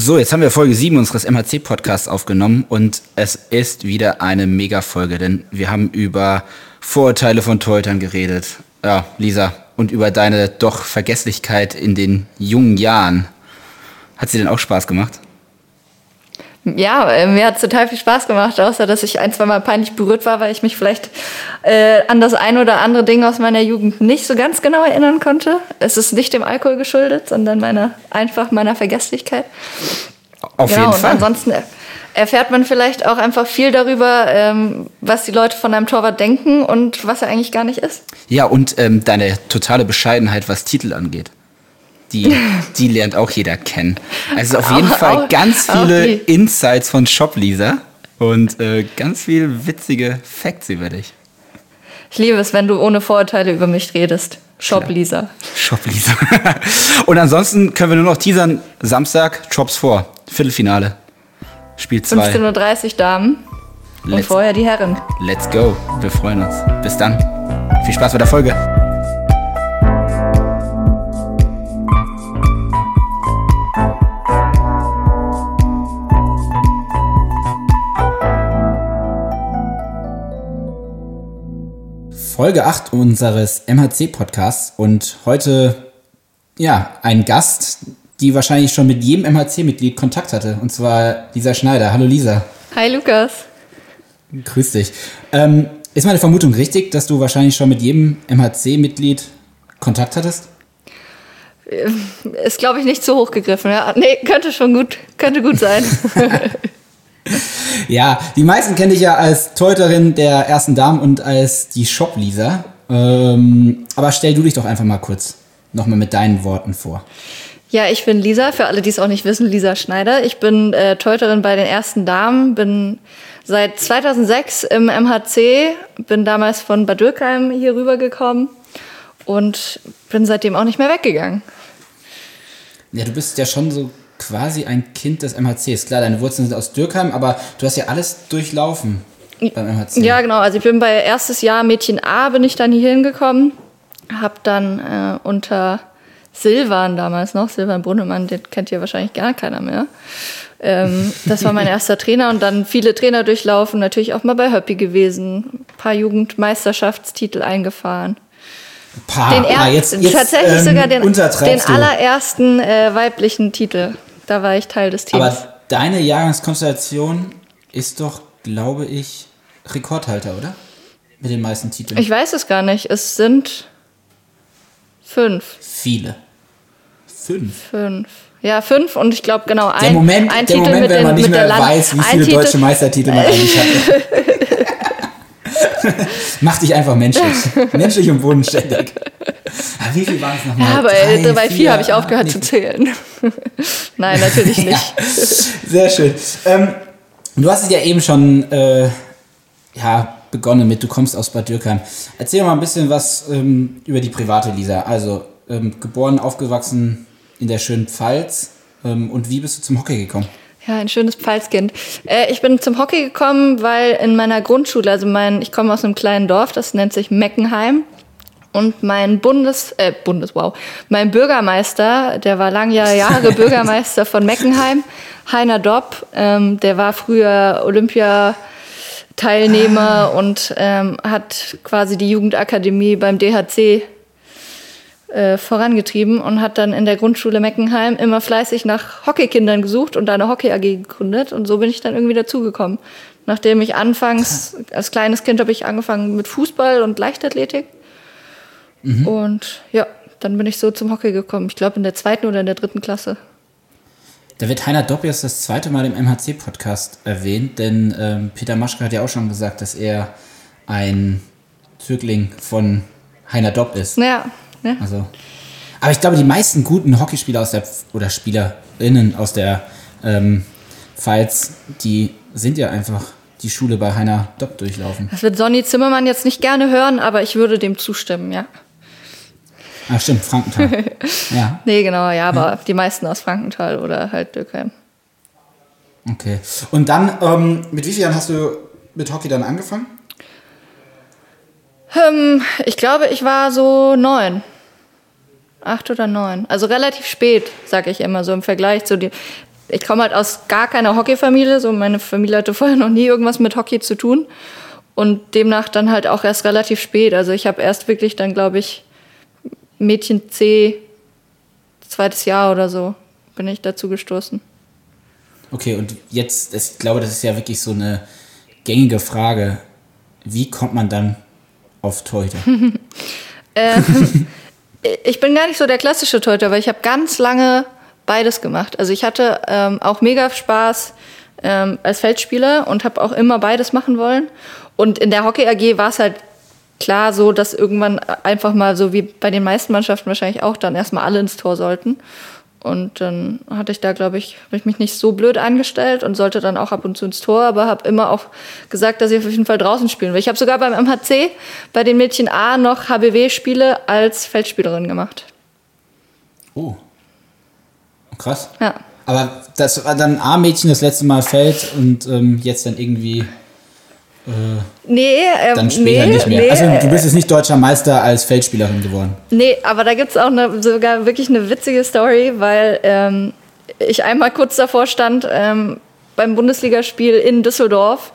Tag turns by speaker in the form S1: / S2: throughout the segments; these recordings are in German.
S1: So, jetzt haben wir Folge 7 unseres MHC-Podcasts aufgenommen und es ist wieder eine Mega-Folge, denn wir haben über Vorurteile von Torhütern geredet. Ja, Lisa, und über deine doch Vergesslichkeit in den jungen Jahren. Hat sie denn auch Spaß gemacht?
S2: Ja, äh, mir hat es total viel Spaß gemacht, außer dass ich ein, zwei Mal peinlich berührt war, weil ich mich vielleicht äh, an das ein oder andere Ding aus meiner Jugend nicht so ganz genau erinnern konnte. Es ist nicht dem Alkohol geschuldet, sondern meiner, einfach meiner Vergesslichkeit.
S1: Auf
S2: genau,
S1: jeden Fall.
S2: Und ansonsten erfährt man vielleicht auch einfach viel darüber, ähm, was die Leute von einem Torwart denken und was er eigentlich gar nicht ist.
S1: Ja, und ähm, deine totale Bescheidenheit, was Titel angeht. Die, die lernt auch jeder kennen. Also auf jeden Fall ganz viele. Insights von Shop-Lisa und äh, ganz viel witzige Facts über dich.
S2: Ich liebe es, wenn du ohne Vorurteile über mich redest. Shop Lisa.
S1: Shop-Lisa. und ansonsten können wir nur noch teasern. Samstag, Chops vor. Viertelfinale. Spiel 2.
S2: 15.30 Uhr Damen und
S1: Let's,
S2: vorher die Herren.
S1: let's go. Wir freuen uns. Bis dann. Viel Spaß bei der Folge. Folge 8 unseres MHC-Podcasts und heute, ja, ein Gast, die wahrscheinlich schon mit jedem MHC-Mitglied Kontakt hatte, und zwar Lisa Schneider. Hallo Lisa.
S2: Hi Lukas.
S1: Grüß dich. Ähm, ist meine Vermutung richtig, dass du wahrscheinlich schon mit jedem MHC-Mitglied Kontakt hattest?
S2: Ist, glaube ich, nicht zu hoch gegriffen. Ja? Nee, könnte schon gut, könnte gut sein.
S1: Ja, die meisten kenne ich ja als Torhüterin der ersten Damen und als die Shop-Lisa. Ähm, aber stell du dich doch einfach mal kurz nochmal mit deinen Worten vor.
S2: ja, ich bin Lisa, für alle, die es auch nicht wissen, Lisa Schneider. Ich bin äh, Teuterin bei den ersten Damen, bin seit 2006 im MHC, bin damals von Bad Dürkheim hier rübergekommen und bin seitdem auch nicht mehr weggegangen.
S1: Ja, du bist ja schon so quasi ein Kind des MHCs. Klar, deine Wurzeln sind aus Dürkheim, aber du hast ja alles durchlaufen beim MHC.
S2: Ja, genau. Also ich bin bei erstes Jahr Mädchen A bin ich dann hier hingekommen, habe dann äh, unter Silvan damals noch, Silvan Brunnemann, den kennt ihr wahrscheinlich gar keiner mehr. Ähm, das war mein erster Trainer und dann viele Trainer durchlaufen, natürlich auch mal bei Höppi gewesen, ein paar Jugendmeisterschaftstitel eingefahren.
S1: Pah,
S2: Den
S1: ah,
S2: er
S1: jetzt, jetzt,
S2: tatsächlich
S1: ähm,
S2: sogar den, den allerersten äh, weiblichen Titel. Da war ich Teil des Teams.
S1: Aber deine Jahrgangskonstellation ist doch, glaube ich, Rekordhalter, oder? Mit den meisten Titeln.
S2: ich weiß es gar nicht. Es sind fünf.
S1: Viele. Fünf.
S2: Fünf. Ja, fünf und ich glaube genau ein,
S1: Der Moment,
S2: ein
S1: der
S2: Titel
S1: Moment wenn
S2: den,
S1: man nicht mehr weiß, wie viele
S2: Titel,
S1: deutsche Meistertitel man eigentlich hatte. Mach dich einfach menschlich. menschlich und bodenständig. Ah, wie viel waren es nochmal?
S2: Ja, aber
S1: Drei,
S2: äh, bei vier habe ich aufgehört
S1: nee.
S2: zu zählen. Nein, natürlich nicht.
S1: Ja, sehr schön. Ähm, du hast es ja eben schon äh, ja, begonnen mit, du kommst aus Bad Dürkheim. Erzähl mal ein bisschen was ähm, über die private Lisa. Also ähm, geboren, aufgewachsen in der schönen Pfalz. Ähm, und wie bist du zum Hockey gekommen?
S2: Ja, ein schönes Pfalzkind. Äh, ich bin zum Hockey gekommen, weil in meiner Grundschule, also mein, ich komme aus einem kleinen Dorf, das nennt sich Meckenheim. Und mein Bundes, äh, Bundes, wow, mein Bürgermeister, der war lange Jahre Bürgermeister von Meckenheim, Heiner Dopp, ähm, der war früher Olympiateilnehmer und ähm, hat quasi die Jugendakademie beim DHC äh, vorangetrieben und hat dann in der Grundschule Meckenheim immer fleißig nach Hockeykindern gesucht und da eine Hockey AG gegründet und so bin ich dann irgendwie dazugekommen. Nachdem ich anfangs, als kleines Kind habe ich angefangen mit Fußball und Leichtathletik und ja, dann bin ich so zum Hockey gekommen. Ich glaube in der zweiten oder in der dritten Klasse.
S1: Da wird Heiner Dopp jetzt das zweite Mal im MHC-Podcast erwähnt, denn ähm, Peter Maschke hat ja auch schon gesagt, dass er ein Zögling von Heiner Dopp ist.
S2: Naja, ne?
S1: Also, aber ich glaube, die meisten guten Hockeyspieler aus der oder Spielerinnen aus der ähm, Pfalz, die sind ja einfach die Schule bei Heiner Dopp durchlaufen.
S2: Das wird Sonny Zimmermann jetzt nicht gerne hören, aber ich würde dem zustimmen, ja.
S1: Ah, stimmt, Frankenthal. ja,
S2: Nee, genau, ja, aber die meisten aus Frankenthal oder halt Dürkheim.
S1: okay. Und dann, ähm, mit wie vielen Jahren hast du mit Hockey dann angefangen?
S2: Ähm, ich glaube, ich war so neun. Acht oder neun. Also relativ spät, sag ich immer so im Vergleich zu dem. ich komme halt aus gar keiner Hockeyfamilie. So meine Familie hatte vorher noch nie irgendwas mit Hockey zu tun. Und demnach dann halt auch erst relativ spät. Also ich habe erst wirklich dann, glaube ich, Mädchen C, zweites Jahr oder so, bin ich dazu gestoßen.
S1: Okay, und jetzt, ich glaube, das ist ja wirklich so eine gängige Frage. Wie kommt man dann auf Torhüter?
S2: ähm, ich bin gar nicht so der klassische Torhüter, weil ich habe ganz lange beides gemacht. Also ich hatte ähm, auch mega Spaß ähm, als Feldspieler und habe auch immer beides machen wollen. Und in der Hockey AG war es halt klar so, dass irgendwann einfach mal so wie bei den meisten Mannschaften wahrscheinlich auch dann erstmal alle ins Tor sollten. Und dann hatte ich da, glaube ich, habe ich mich nicht so blöd angestellt und sollte dann auch ab und zu ins Tor, aber habe immer auch gesagt, dass ich auf jeden Fall draußen spielen will. Ich habe sogar beim MHC bei den Mädchen A noch HBW-Spiele als Feldspielerin gemacht.
S1: Oh. Krass.
S2: Ja.
S1: Aber das war dann A-Mädchen das letzte Mal Feld und ähm, jetzt dann irgendwie. Äh,
S2: nee, ähm,
S1: dann später
S2: nee,
S1: nicht mehr.
S2: Nee,
S1: also du bist jetzt nicht deutscher Meister als Feldspielerin geworden.
S2: Nee, aber da gibt es auch eine, sogar wirklich eine witzige Story, weil ähm, ich einmal kurz davor stand ähm, beim Bundesligaspiel in Düsseldorf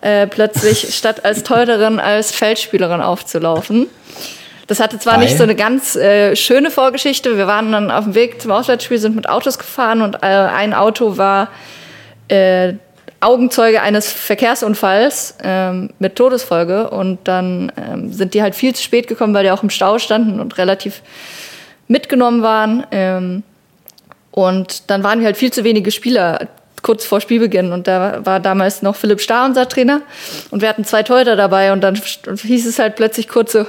S2: äh, plötzlich statt als Teuterin als Feldspielerin aufzulaufen. Das hatte zwar Weil? nicht so eine ganz äh, schöne Vorgeschichte. Wir waren dann auf dem Weg zum Auswärtsspiel, sind mit Autos gefahren und äh, ein Auto war äh, Augenzeuge eines Verkehrsunfalls ähm, mit Todesfolge. Und dann ähm, sind die halt viel zu spät gekommen, weil die auch im Stau standen und relativ mitgenommen waren. Ähm, und dann waren wir halt viel zu wenige Spieler kurz vor Spielbeginn. Und da war damals noch Philipp Starr unser Trainer. Und wir hatten zwei Teuter dabei. Und dann hieß es halt plötzlich kurz so,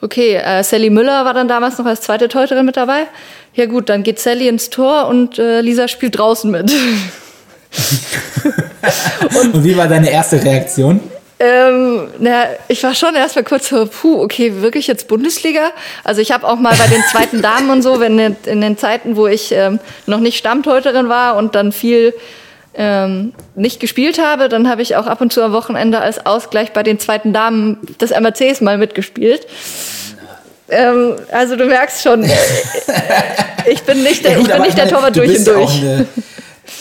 S2: okay, äh, Sally Müller war dann damals noch als zweite Teuterin mit dabei. Ja gut, dann geht Sally ins Tor und äh, Lisa spielt draußen mit.
S1: und, und, wie war deine erste Reaktion?
S2: Ähm, na, ich war schon erstmal kurz so, puh, okay, wirklich jetzt Bundesliga? Also ich habe auch mal bei den zweiten Damen und so, wenn in den Zeiten, wo ich ähm, noch nicht Stammteuterin war und dann viel ähm, nicht gespielt habe, dann habe ich auch ab und zu am Wochenende als Ausgleich bei den zweiten Damen des MRCs mal mitgespielt. Ähm, also du merkst schon, ich bin nicht der, ja, gut, ich bin nicht der Torwart durch und durch.
S1: Eine,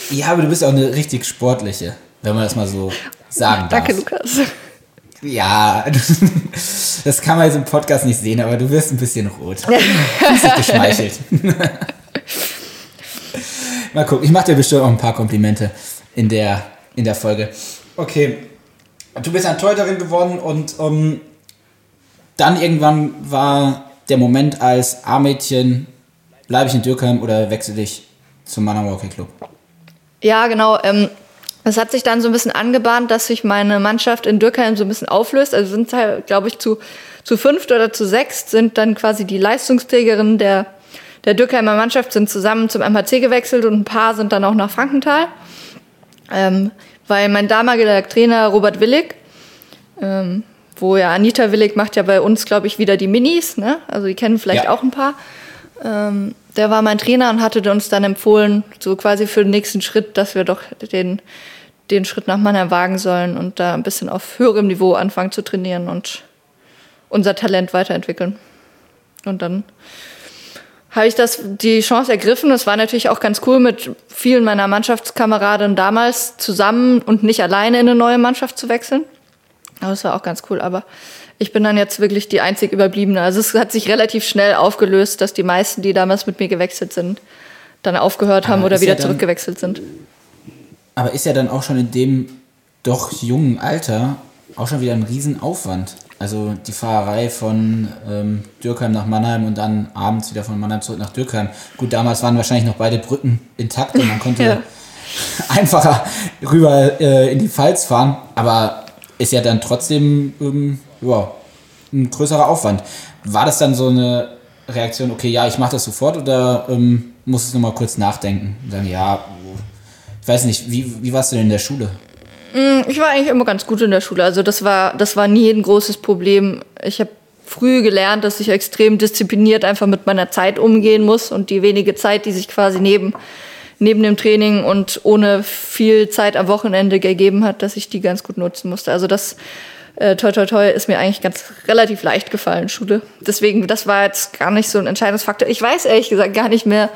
S1: ja, aber du bist auch eine richtig sportliche, wenn man das mal so sagen darf.
S2: Danke, Lukas.
S1: Ja, das kann man jetzt im Podcast nicht sehen, aber du wirst ein bisschen rot. Du bist dich geschmeichelt. Mal gucken, ich mache dir bestimmt auch ein paar Komplimente in der, in der Folge. Okay, du bist ein Teuterin geworden und um, ähm, dann irgendwann war der Moment als A-Mädchen, bleibe ich in Dürkheim oder wechsle ich zum Hockey Club?
S2: Ja, genau. Ähm, es hat sich dann so ein bisschen angebahnt, dass sich meine Mannschaft in Dürkheim so ein bisschen auflöst. Also sind halt, glaube ich, zu, zu fünft oder zu sechst sind dann quasi die Leistungsträgerinnen der der Dürkheimer Mannschaft sind zusammen zum MHC gewechselt und ein paar sind dann auch nach Frankenthal. Ähm, weil mein damaliger Trainer Robert Willig, ähm, wo ja Anita Willig macht ja bei uns, glaube ich, wieder die Minis, ne? also die kennen vielleicht ja. auch ein paar. Ähm, der war mein Trainer und hatte uns dann empfohlen, so quasi für den nächsten Schritt, dass wir doch den, den Schritt nach Mannheim wagen sollen und da ein bisschen auf höherem Niveau anfangen zu trainieren und unser Talent weiterentwickeln. Und dann habe ich das die Chance ergriffen. Das war natürlich auch ganz cool, mit vielen meiner Mannschaftskameraden damals zusammen und nicht alleine in eine neue Mannschaft zu wechseln. Aber es war auch ganz cool. Aber ich bin dann jetzt wirklich die einzig Überbliebene. Also es hat sich relativ schnell aufgelöst, dass die meisten, die damals mit mir gewechselt sind, dann aufgehört haben aber oder wieder ja dann, zurückgewechselt sind.
S1: Aber ist ja dann auch schon in dem doch jungen Alter auch schon wieder ein Riesenaufwand. Also die Fahrerei von ähm, Dürkheim nach Mannheim und dann abends wieder von Mannheim zurück nach Dürkheim. Gut, damals waren wahrscheinlich noch beide Brücken intakt und man konnte ja. einfacher rüber äh, in die Pfalz fahren. Aber ist ja dann trotzdem ähm, ja, ein größerer Aufwand. War das dann so eine Reaktion, okay, ja, ich mache das sofort oder ähm, musst du nochmal kurz nachdenken und sagen, ja, ich weiß nicht, wie, wie warst du denn in der Schule?
S2: Mm, ich war eigentlich immer ganz gut in der Schule. Also das war, das war nie ein großes Problem. Ich habe früh gelernt, dass ich extrem diszipliniert einfach mit meiner Zeit umgehen muss und die wenige Zeit, die sich quasi neben, neben dem Training und ohne viel Zeit am Wochenende gegeben hat, dass ich die ganz gut nutzen musste. Also das äh, toi toi toi ist mir eigentlich ganz relativ leicht gefallen, Schule. Deswegen, das war jetzt gar nicht so ein Entscheidungsfaktor. Ich weiß ehrlich gesagt gar nicht mehr,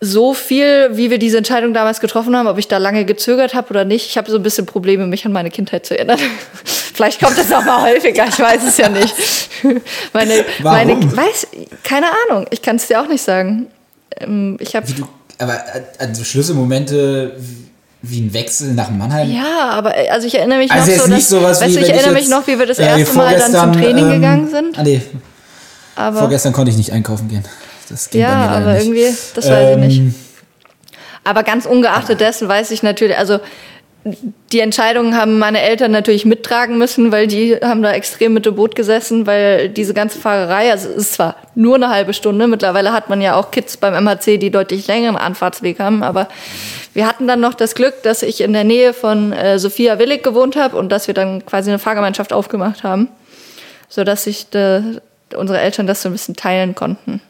S2: so viel, wie wir diese Entscheidung damals getroffen haben, ob ich da lange gezögert habe oder nicht. Ich habe so ein bisschen Probleme, mich an meine Kindheit zu erinnern. Vielleicht kommt das auch mal häufiger, ich weiß es ja nicht. meine,
S1: Warum?
S2: meine, weiß, keine Ahnung, ich kann es dir auch nicht sagen. Ähm, Ich habe
S1: du, aber äh, also Schlüsselmomente wie ein Wechsel nach Mannheim.
S2: ja, aber äh, also ich erinnere mich
S1: Also
S2: noch so,
S1: nicht sowas
S2: weißt
S1: wie
S2: ich erinnere
S1: jetzt,
S2: mich noch, wie wir das
S1: äh,
S2: erste Mal dann zum Training
S1: ähm,
S2: gegangen sind.
S1: Ah, nee,
S2: Aber
S1: vorgestern konnte ich nicht einkaufen gehen. Das ging
S2: ja, aber
S1: nicht.
S2: irgendwie, das weiß ich nicht.
S1: Ähm,
S2: Aber ganz ungeachtet dessen weiß ich natürlich, also die Entscheidungen haben meine Eltern natürlich mittragen müssen, weil die haben da extrem mit dem Boot gesessen, weil diese ganze Fahrerei, also es ist zwar nur eine halbe Stunde, mittlerweile hat man ja auch Kids beim MHC, die deutlich längeren Anfahrtsweg haben, aber wir hatten dann noch das Glück, dass ich in der Nähe von äh, Sophia Willig gewohnt habe und dass wir dann quasi eine Fahrgemeinschaft aufgemacht haben, sodass sich äh, unsere Eltern das so ein bisschen teilen konnten.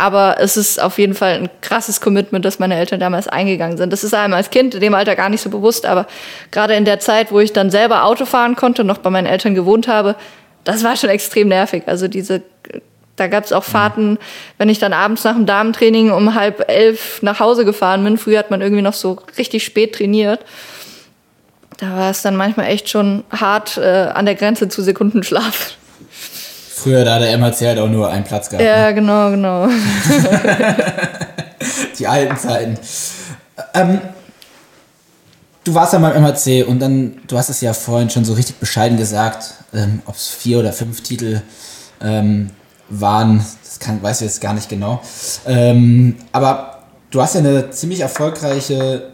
S2: Aber es ist auf jeden Fall ein krasses Commitment, das meine Eltern damals eingegangen sind. Das ist einem als Kind in dem Alter gar nicht so bewusst, aber gerade in der Zeit, wo ich dann selber Auto fahren konnte, noch bei meinen Eltern gewohnt habe, das war schon extrem nervig. Also diese, da gab es auch Fahrten, wenn ich dann abends nach dem Damentraining um halb elf nach Hause gefahren bin. Früher hat man irgendwie noch so richtig spät trainiert. Da war es dann manchmal echt schon hart äh, an der Grenze zu Sekundenschlaf.
S1: Früher da der MHC halt auch nur einen Platz gehabt.
S2: Ja, genau, genau.
S1: Die alten Zeiten. Ähm, du warst ja beim MHC und dann, du hast es ja vorhin schon so richtig bescheiden gesagt, ähm, ob es vier oder fünf Titel ähm, waren, das kann, weiß ich jetzt gar nicht genau. Ähm, aber du hast ja eine ziemlich erfolgreiche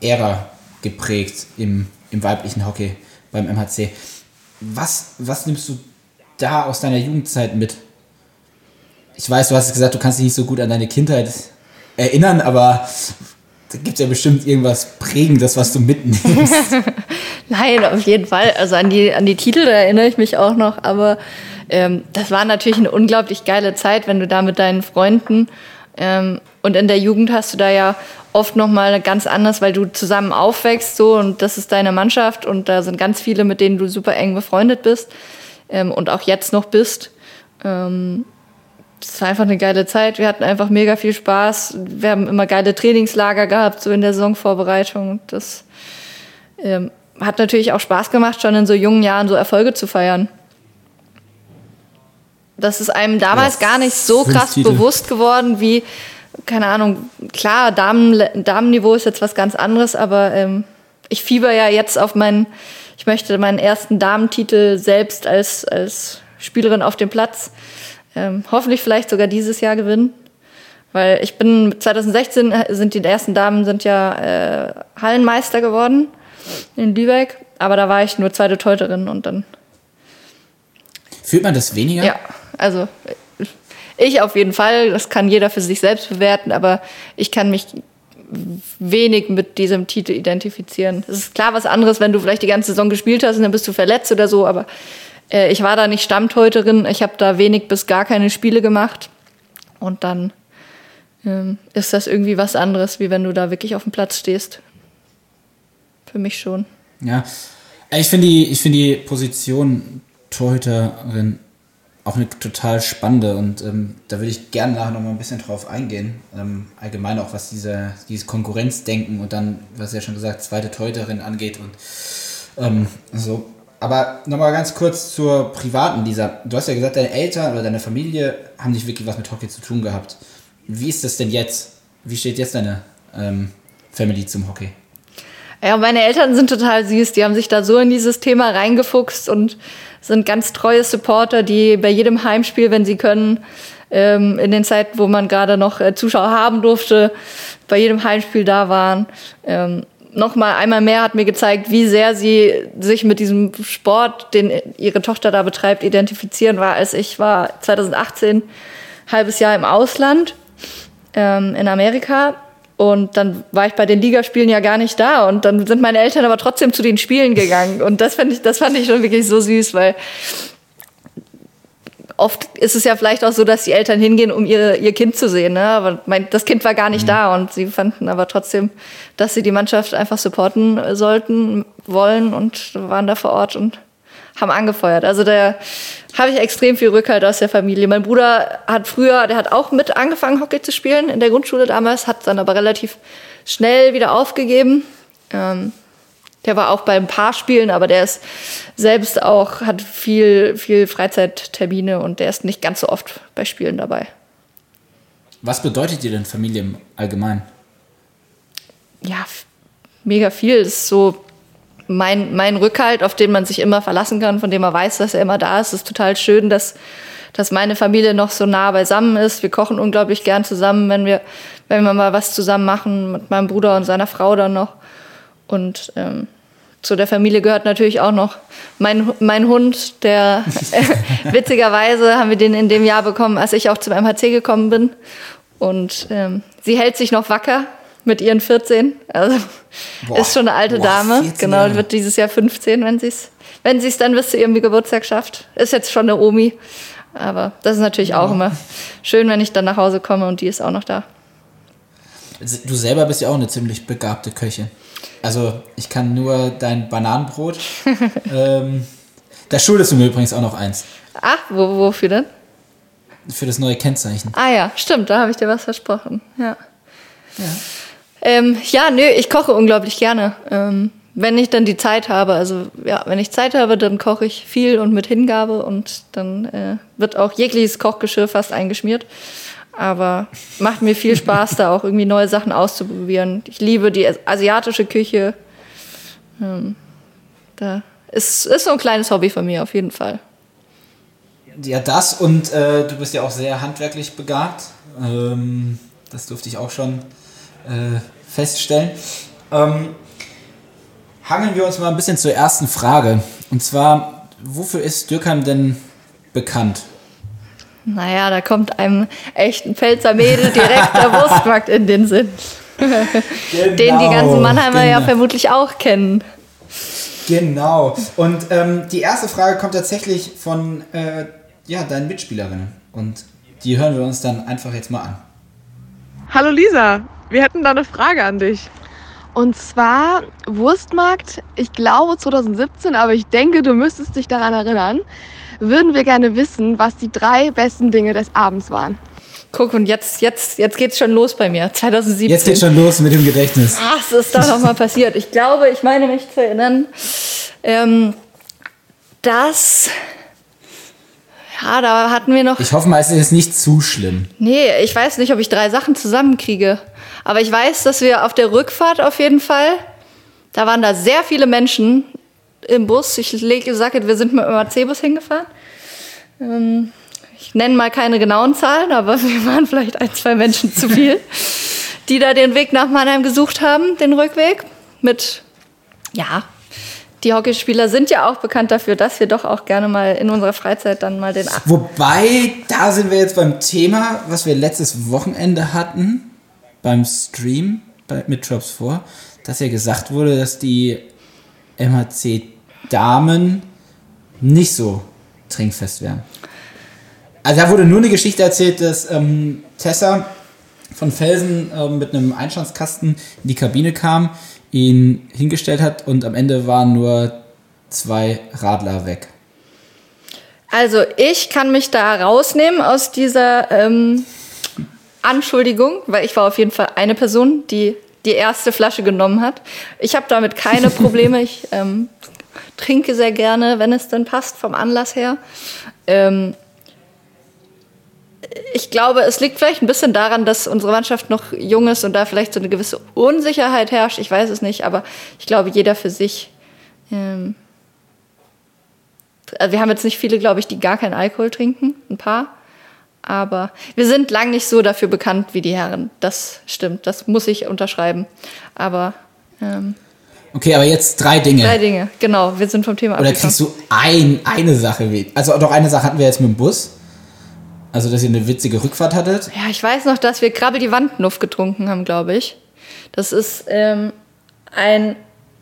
S1: Ära geprägt im, im weiblichen Hockey beim MHC. Was, was nimmst du da aus deiner Jugendzeit mit? Ich weiß, du hast gesagt, du kannst dich nicht so gut an deine Kindheit erinnern, aber da gibt es ja bestimmt irgendwas Prägendes, was du mitnimmst.
S2: Nein, auf jeden Fall. Also an die, an die Titel erinnere ich mich auch noch. Aber ähm, das war natürlich eine unglaublich geile Zeit, wenn du da mit deinen Freunden ähm, und in der Jugend hast du da ja oft noch mal ganz anders, weil du zusammen aufwächst so und das ist deine Mannschaft und da sind ganz viele, mit denen du super eng befreundet bist ähm, und auch jetzt noch bist. Ähm, das war einfach eine geile Zeit. Wir hatten einfach mega viel Spaß. Wir haben immer geile Trainingslager gehabt, so in der Saisonvorbereitung. Das ähm, hat natürlich auch Spaß gemacht, schon in so jungen Jahren so Erfolge zu feiern. Das ist einem damals
S1: Ja,
S2: gar nicht so krass
S1: Titel.
S2: bewusst geworden wie, keine Ahnung, klar, Damen, Damenniveau ist jetzt was ganz anderes, aber ähm, ich fieber ja jetzt auf meinen, ich möchte meinen ersten Damentitel selbst als, als Spielerin auf dem Platz ähm, hoffentlich vielleicht sogar dieses Jahr gewinnen. Weil ich bin 2016 sind die ersten Damen sind ja äh, Hallenmeister geworden in Lübeck, aber da war ich nur zweite Torhüterin und dann
S1: Fühlt man das weniger?
S2: ja, also ich auf jeden Fall, das kann jeder für sich selbst bewerten, aber ich kann mich wenig mit diesem Titel identifizieren. Es ist klar was anderes, wenn du vielleicht die ganze Saison gespielt hast und dann bist du verletzt oder so, aber äh, ich war da nicht Stammtorhüterin, ich habe da wenig bis gar keine Spiele gemacht und dann ähm, ist das irgendwie was anderes, wie wenn du da wirklich auf dem Platz stehst. Für mich schon.
S1: Ja. Ich finde die, ich finde die Position Torhüterin auch eine total spannende und ähm, da würde ich gerne nachher noch mal ein bisschen drauf eingehen. Ähm, allgemein auch was diese, dieses Konkurrenzdenken und dann, was ja schon gesagt, zweite Torhüterin angeht und ähm, so. Aber nochmal ganz kurz zur privaten Lisa. Du hast ja gesagt, deine Eltern oder deine Familie haben nicht wirklich was mit Hockey zu tun gehabt. Wie ist das denn jetzt? Wie steht jetzt deine ähm, Family zum Hockey?
S2: Ja, meine Eltern sind total süß. Die haben sich da so in dieses Thema reingefuchst und sind ganz treue Supporter, die bei jedem Heimspiel, wenn sie können, ähm, in den Zeiten, wo man gerade noch äh, Zuschauer haben durfte, bei jedem Heimspiel da waren. Ähm, Nochmal einmal mehr hat mir gezeigt, wie sehr sie sich mit diesem Sport, den ihre Tochter da betreibt, identifizieren war, als ich war 2018 halbes Jahr im Ausland ähm, in Amerika und dann war ich bei den Ligaspielen ja gar nicht da. Und dann sind meine Eltern aber trotzdem zu den Spielen gegangen. Und das fand ich, das fand ich schon wirklich so süß, weil oft ist es ja vielleicht auch so, dass die Eltern hingehen, um ihre, ihr Kind zu sehen, ne? aber mein, das Kind war gar nicht da. Und sie fanden aber trotzdem, dass sie die Mannschaft einfach supporten sollten, wollen und waren da vor Ort und haben angefeuert. Also da habe ich extrem viel Rückhalt aus der Familie. Mein Bruder hat früher, der hat auch mit angefangen, Hockey zu spielen in der Grundschule damals, hat dann aber relativ schnell wieder aufgegeben. Ähm, der war auch bei ein paar Spielen, aber der ist selbst auch, hat viel, viel Freizeittermine und der ist nicht ganz so oft bei Spielen dabei.
S1: Was bedeutet dir denn Familie im Allgemeinen?
S2: Ja, mega viel. Das ist so mein, mein Rückhalt, auf den man sich immer verlassen kann, von dem man weiß, dass er immer da ist. Es ist total schön, dass, dass meine Familie noch so nah beisammen ist. Wir kochen unglaublich gern zusammen, wenn wir, wenn wir mal was zusammen machen, mit meinem Bruder und seiner Frau dann noch. Und ähm, zu der Familie gehört natürlich auch noch mein, mein Hund, der witzigerweise haben wir den in dem Jahr bekommen, als ich auch zum MHC gekommen bin. Und ähm, sie hält sich noch wacker mit ihren 14. Also boah, ist schon eine alte boah, Dame. Genau, Jahre. wird dieses Jahr 15, wenn sie es wenn sie es dann bis zu ihrem Geburtstag schafft. Ist jetzt schon eine Omi. Aber das ist natürlich ja. auch immer schön, wenn ich dann nach Hause komme und die ist auch noch da.
S1: Du selber bist ja auch eine ziemlich begabte Köchin. Also ich kann nur dein Bananenbrot. ähm, da schuldest du mir übrigens auch noch eins.
S2: Ach, wo, wofür denn?
S1: Für das neue Kennzeichen.
S2: Ah ja, stimmt, da habe ich dir was versprochen. Ja. Ja, ähm, ja nö, ich koche unglaublich gerne. Ähm, wenn ich dann die Zeit habe, also ja, wenn ich Zeit habe, dann koche ich viel und mit Hingabe und dann äh, wird auch jegliches Kochgeschirr fast eingeschmiert. Aber macht mir viel Spaß, da auch irgendwie neue Sachen auszuprobieren. Ich liebe die asiatische Küche. Ähm, da ist, ist so ein kleines Hobby von mir auf jeden Fall.
S1: Ja, das und äh, du bist ja auch sehr handwerklich begabt. Ähm, das durfte ich auch schon äh, feststellen. Ähm, hangeln wir uns mal ein bisschen zur ersten Frage. Und zwar, wofür ist Dürkheim denn bekannt?
S2: Naja, da kommt einem echten Pfälzer Mädel direkt der Wurstmarkt in den Sinn. Genau, den die ganzen Mannheimer genau. ja vermutlich auch kennen.
S1: Genau. Und ähm, die erste Frage kommt tatsächlich von äh, ja, deinen Mitspielerinnen. Und die hören wir uns dann einfach jetzt mal an.
S3: Hallo Lisa, wir hätten da eine Frage an dich.
S4: Und zwar Wurstmarkt, ich glaube 2017, aber ich denke, du müsstest dich daran erinnern würden wir gerne wissen, was die drei besten Dinge des Abends waren.
S2: Guck, und jetzt, jetzt, jetzt geht's schon los bei mir. 2017.
S1: Jetzt geht's schon los mit dem Gedächtnis.
S2: Was ist da nochmal passiert? Ich glaube, ich meine mich zu erinnern, ähm, dass. Ja, da hatten wir noch.
S1: Ich hoffe mal, es ist nicht zu schlimm.
S2: Nee, ich weiß nicht, ob ich drei Sachen zusammenkriege. Aber ich weiß, dass wir auf der Rückfahrt auf jeden Fall, da waren da sehr viele Menschen im Bus. Ich lege gesagt, wir sind mit dem AC-Bus hingefahren. Ähm, ich nenne mal keine genauen Zahlen, aber wir waren vielleicht ein, zwei Menschen zu viel, die da den Weg nach Mannheim gesucht haben, den Rückweg. Mit, ja, die Hockeyspieler sind ja auch bekannt dafür, dass wir doch auch gerne mal in unserer Freizeit dann mal den.
S1: Wobei, da sind wir jetzt beim Thema, was wir letztes Wochenende hatten, beim Stream bei, mit Drops vor, dass ja gesagt wurde, dass die MHC Damen nicht so trinkfest wären. Also da wurde nur eine Geschichte erzählt, dass ähm, Tessa von Felsen ähm, mit einem Einstandskasten in die Kabine kam, ihn hingestellt hat und am Ende waren nur zwei Radler weg.
S2: Also ich kann mich da rausnehmen aus dieser ähm, Anschuldigung, weil ich war auf jeden Fall eine Person, die die erste Flasche genommen hat. Ich habe damit keine Probleme. Ich ähm, trinke sehr gerne, wenn es denn passt, vom Anlass her. Ähm, ich glaube, es liegt vielleicht ein bisschen daran, dass unsere Mannschaft noch jung ist und da vielleicht so eine gewisse Unsicherheit herrscht. Ich weiß es nicht, aber ich glaube, jeder für sich. Ähm, also wir haben jetzt nicht viele, glaube ich, die gar keinen Alkohol trinken, ein paar. Aber wir sind lang nicht so dafür bekannt wie die Herren. Das stimmt, das muss ich unterschreiben. Aber ähm,
S1: Okay, aber jetzt drei Dinge.
S2: Drei Dinge, genau. Wir sind vom Thema
S1: Oder kriegst du ein, eine Sache? Also doch eine Sache hatten wir jetzt mit dem Bus. Also, dass ihr eine witzige Rückfahrt hattet.
S2: Ja, ich weiß noch, dass wir Krabbel die Wandnuff getrunken haben, glaube ich. Das ist ähm, ein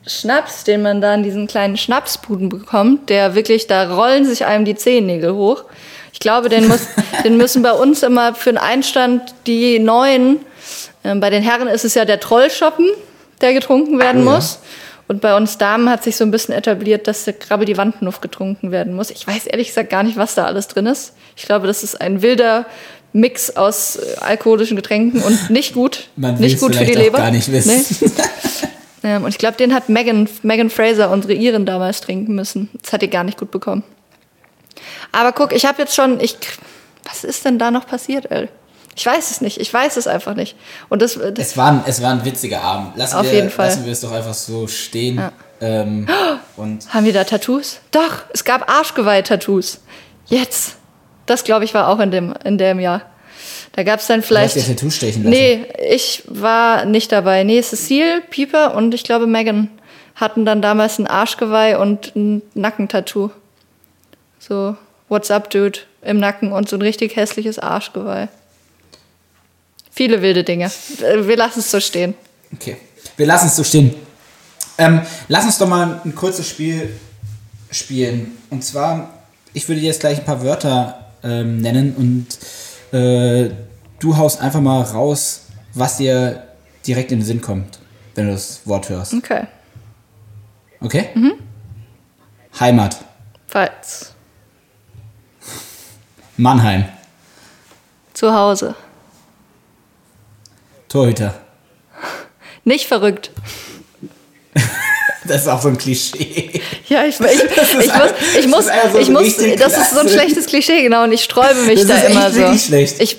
S2: Schnaps, den man da in diesen kleinen Schnapsbuden bekommt, der wirklich, da rollen sich einem die Zehennägel hoch. Ich glaube, den, muss, den müssen bei uns immer für den Einstand die neuen, ähm, bei den Herren ist es ja der Trollschoppen, der getrunken werden oh, muss. Und bei uns Damen hat sich so ein bisschen etabliert, dass der Krabbel die Wandnuff getrunken werden muss. Ich weiß ehrlich gesagt gar nicht, was da alles drin ist. Ich glaube, das ist ein wilder Mix aus äh, alkoholischen Getränken und nicht gut.
S1: Man
S2: nicht gut für die Leber.
S1: gar nicht wissen.
S2: Nee. Ähm, und ich glaube, den hat Megan, Megan Fraser, unsere Iren, damals trinken müssen. Das hat die gar nicht gut bekommen. Aber guck, ich habe jetzt schon, ich, was ist denn da noch passiert, ey? Ich weiß es nicht. Ich weiß es einfach nicht. Und das, das
S1: Es war, ein, es war ein witziger Abend. Lassen,
S2: Auf
S1: wir,
S2: jeden Fall.
S1: lassen wir es doch einfach so stehen. Ähm, und
S2: haben wir da Tattoos? Doch, es gab Arschgeweih-Tattoos. Jetzt. Das, glaube ich, war auch in dem, in dem Jahr. Da gab es dann
S1: du hast
S2: vielleicht.
S1: dir Tattoo stechen lassen.
S2: Nee, ich war nicht dabei. Nee, Cecile, Pieper und ich glaube Megan hatten dann damals ein Arschgeweih und ein Nackentattoo. So, what's up, dude? Im Nacken und so ein richtig hässliches Arschgeweih. Viele wilde Dinge. Wir lassen es so stehen.
S1: Okay. Wir lassen es so stehen. Ähm, lass uns doch mal ein kurzes Spiel spielen. Und zwar, ich würde dir jetzt gleich ein paar Wörter ähm, nennen und äh, du haust einfach mal raus, was dir direkt in den Sinn kommt, wenn du das Wort hörst.
S2: Okay.
S1: Okay? Heimat.
S2: Falls.
S1: Mannheim.
S2: Zu Hause.
S1: Torhüter.
S2: Nicht verrückt.
S1: Das ist auch so ein Klischee.
S2: Ja, ich, ich, ich, muss, ich muss,
S1: das ist so
S2: ich muss, das ist so ein schlechtes Klischee, genau, und ich sträube mich
S1: Das
S2: da
S1: ist echt
S2: immer so.
S1: wirklich schlecht.
S2: Ich,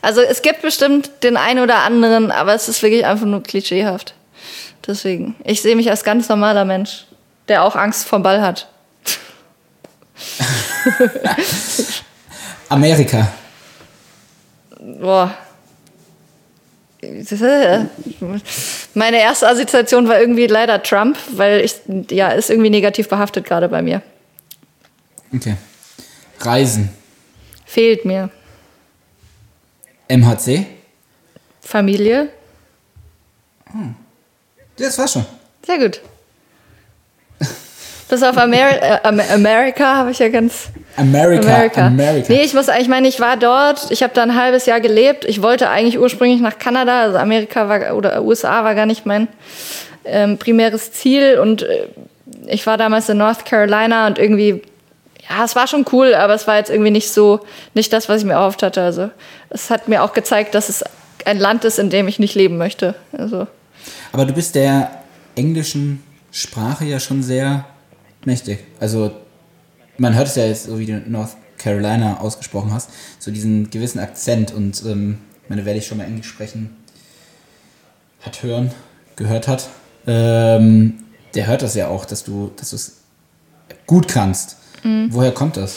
S2: also es gibt bestimmt den einen oder anderen, aber es ist wirklich einfach nur klischeehaft. Deswegen, ich sehe mich als ganz normaler Mensch, der auch Angst vom Ball hat.
S1: Amerika.
S2: Boah. Meine erste Assoziation war irgendwie leider Trump, weil ich, ja, ist irgendwie negativ behaftet gerade bei mir.
S1: Okay. Reisen.
S2: Fehlt mir.
S1: MHC.
S2: Familie.
S1: Das war schon.
S2: Sehr gut. Bis auf Ameri äh, Am Amerika habe ich ja ganz.
S1: America.
S2: Amerika.
S1: America.
S2: Nee, ich muss, ich meine, ich war dort, ich habe da ein halbes Jahr gelebt. Ich wollte eigentlich ursprünglich nach Kanada, also Amerika war, oder USA war gar nicht mein ähm, primäres Ziel. Und äh, ich war damals in North Carolina und irgendwie, ja, es war schon cool, aber es war jetzt irgendwie nicht so, nicht das, was ich mir erhofft hatte. Also es hat mir auch gezeigt, dass es ein Land ist, in dem ich nicht leben möchte. Also
S1: Aber du bist der englischen Sprache ja schon sehr mächtig. Also man hört es ja jetzt, so wie du North Carolina ausgesprochen hast, so diesen gewissen Akzent und ähm, ich meine, wer dich schon mal Englisch sprechen hat hören, gehört hat, ähm, der hört das ja auch, dass du dass du es gut kannst. Woher kommt das?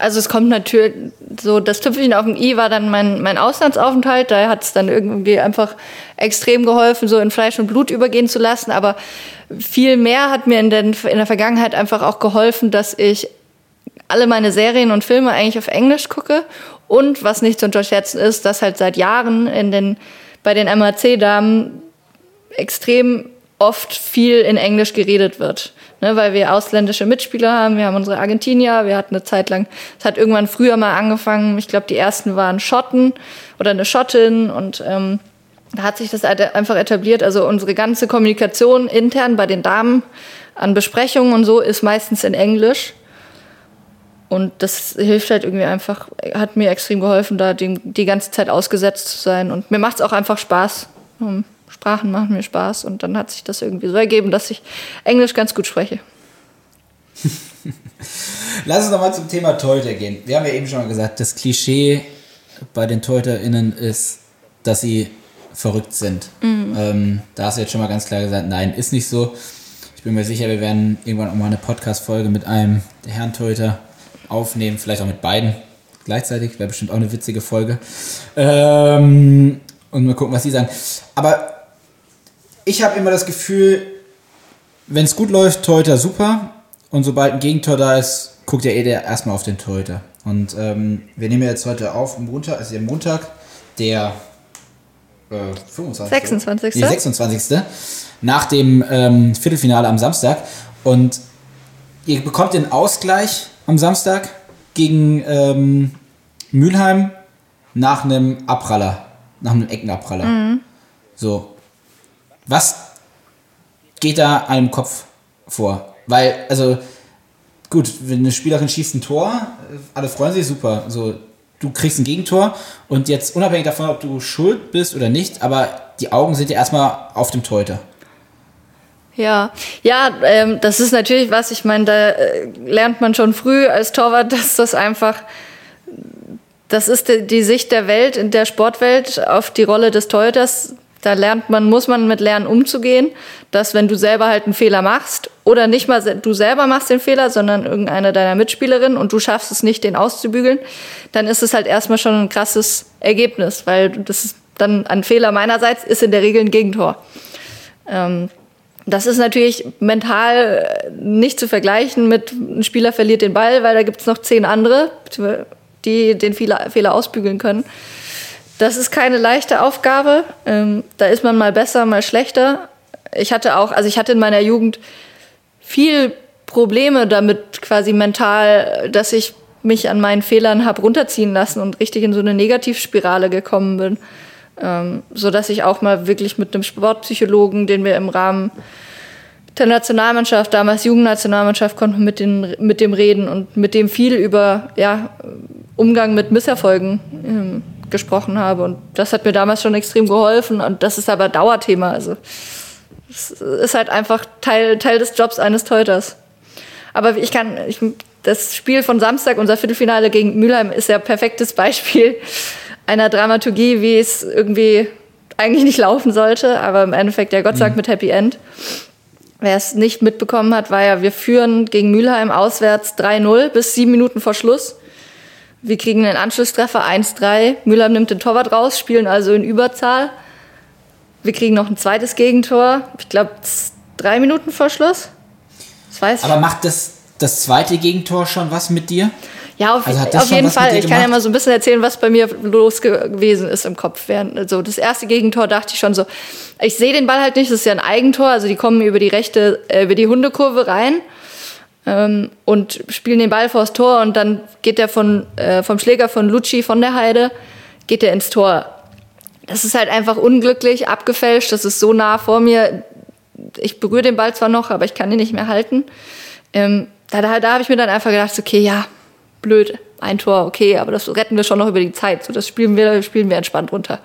S2: Also es kommt natürlich so, das Tüpfelchen auf dem i war dann mein, mein Auslandsaufenthalt. Da hat es dann irgendwie einfach extrem geholfen, so in Fleisch und Blut übergehen zu lassen. Aber viel mehr hat mir in, den, in der Vergangenheit einfach auch geholfen, dass ich alle meine Serien und Filme eigentlich auf Englisch gucke. Und was nicht zu unterschätzen ist, dass halt seit Jahren in den, bei den MHC-Damen extrem oft viel in Englisch geredet wird. Ne, weil wir ausländische Mitspieler haben, wir haben unsere Argentinier, wir hatten eine Zeit lang, es hat irgendwann früher mal angefangen, ich glaube, die ersten waren Schotten oder eine Schottin und ähm, da hat sich das einfach etabliert. Also unsere ganze Kommunikation intern bei den Damen an Besprechungen und so ist meistens in Englisch. Und das hilft halt irgendwie einfach, hat mir extrem geholfen, da die, die ganze Zeit ausgesetzt zu sein. Und mir macht es auch einfach Spaß. Sprachen machen mir Spaß. Und dann hat sich das irgendwie so ergeben, dass ich Englisch ganz gut spreche.
S1: Lass uns nochmal zum Thema Torhüter gehen. Wir haben ja eben schon mal gesagt, das Klischee bei den TorhüterInnen ist, dass sie verrückt sind. Ähm, da hast du jetzt schon mal ganz klar gesagt, nein, ist nicht so. Ich bin mir sicher, wir werden irgendwann auch mal eine Podcast-Folge mit einem der Herren Torhüter aufnehmen, vielleicht auch mit beiden gleichzeitig. Wäre bestimmt auch eine witzige Folge. Ähm, und mal gucken, was sie sagen. Aber ich habe immer das Gefühl, wenn es gut läuft, Torhüter super. Und sobald ein Gegentor da ist, guckt ja eh der erstmal auf den Torhüter. Und ähm, wir nehmen jetzt heute auf, Montag, also der Montag, der äh, 25.
S2: 26..
S1: Nee, 26. Nach dem ähm, Viertelfinale am Samstag. Und ihr bekommt den Ausgleich am Samstag gegen ähm, Mülheim nach einem Abpraller, nach einem Eckenabpraller. So. Was geht da einem Kopf vor? Weil, also, gut, wenn eine Spielerin schießt ein Tor, äh, alle freuen sich, super. So, du kriegst ein Gegentor und jetzt unabhängig davon, ob du schuld bist oder nicht, aber die Augen sind ja erstmal auf dem Torhüter.
S2: Ja, ja, ähm, das ist natürlich was, ich meine, da äh, lernt man schon früh als Torwart, dass das einfach, das ist die, die Sicht der Welt, in der Sportwelt auf die Rolle des Torhüters. Da lernt man, muss man mit lernen umzugehen, dass wenn du selber halt einen Fehler machst oder nicht mal du selber machst den Fehler, sondern irgendeine deiner Mitspielerinnen und du schaffst es nicht, den auszubügeln, dann ist es halt erstmal schon ein krasses Ergebnis, weil das ist dann ein Fehler meinerseits ist in der Regel ein Gegentor. Ähm, das ist natürlich mental nicht zu vergleichen mit ein Spieler verliert den Ball, weil da gibt es noch zehn andere, die den Fehler, Fehler ausbügeln können. Das ist keine leichte Aufgabe. Ähm, da ist man mal besser, mal schlechter. Ich hatte auch, also ich hatte in meiner Jugend viel Probleme damit, quasi mental, dass ich mich an meinen Fehlern habe runterziehen lassen und richtig in so eine Negativspirale gekommen bin. Ähm, so dass ich auch mal wirklich mit einem Sportpsychologen, den wir im Rahmen der Nationalmannschaft, damals Jugendnationalmannschaft, konnten mit, den, mit dem reden und mit dem viel über ja, Umgang mit Misserfolgen ähm, gesprochen habe. Und das hat mir damals schon extrem geholfen. Und das ist aber Dauerthema. Also es ist halt einfach Teil, Teil des Jobs eines Teuters. Aber ich kann, ich, das Spiel von Samstag, unser Viertelfinale gegen Mülheim, ist ja ein perfektes Beispiel einer Dramaturgie, wie es irgendwie eigentlich nicht laufen sollte, aber im Endeffekt ja Gott sei Dank mhm. mit Happy End. Wer es nicht mitbekommen hat, war ja, wir führen gegen Mülheim auswärts 3-0 bis sieben Minuten vor Schluss. Wir kriegen den Anschlusstreffer 1-3. Müller nimmt den Torwart raus, spielen also in Überzahl. Wir kriegen noch ein zweites Gegentor. Ich glaube, drei Minuten vor Schluss.
S1: Das weiß Aber macht das, das zweite Gegentor schon was mit dir?
S2: Ja, auf, also auf jeden Fall. Ich kann ja mal so ein bisschen erzählen, was bei mir los gewesen ist im Kopf. Also das erste Gegentor dachte ich schon so, ich sehe den Ball halt nicht, das ist ja ein Eigentor, also die kommen über die rechte, äh, über die Hundekurve rein ähm, und spielen den Ball vors Tor und dann geht der von, äh, vom Schläger von Lucci von der Heide, geht der ins Tor. Das ist halt einfach unglücklich, abgefälscht, das ist so nah vor mir. Ich berühre den Ball zwar noch, aber ich kann ihn nicht mehr halten. Ähm, da da, da habe ich mir dann einfach gedacht, okay, ja, blöd, ein Tor, okay, aber das retten wir schon noch über die Zeit. So, das spielen wir, spielen wir entspannt runter.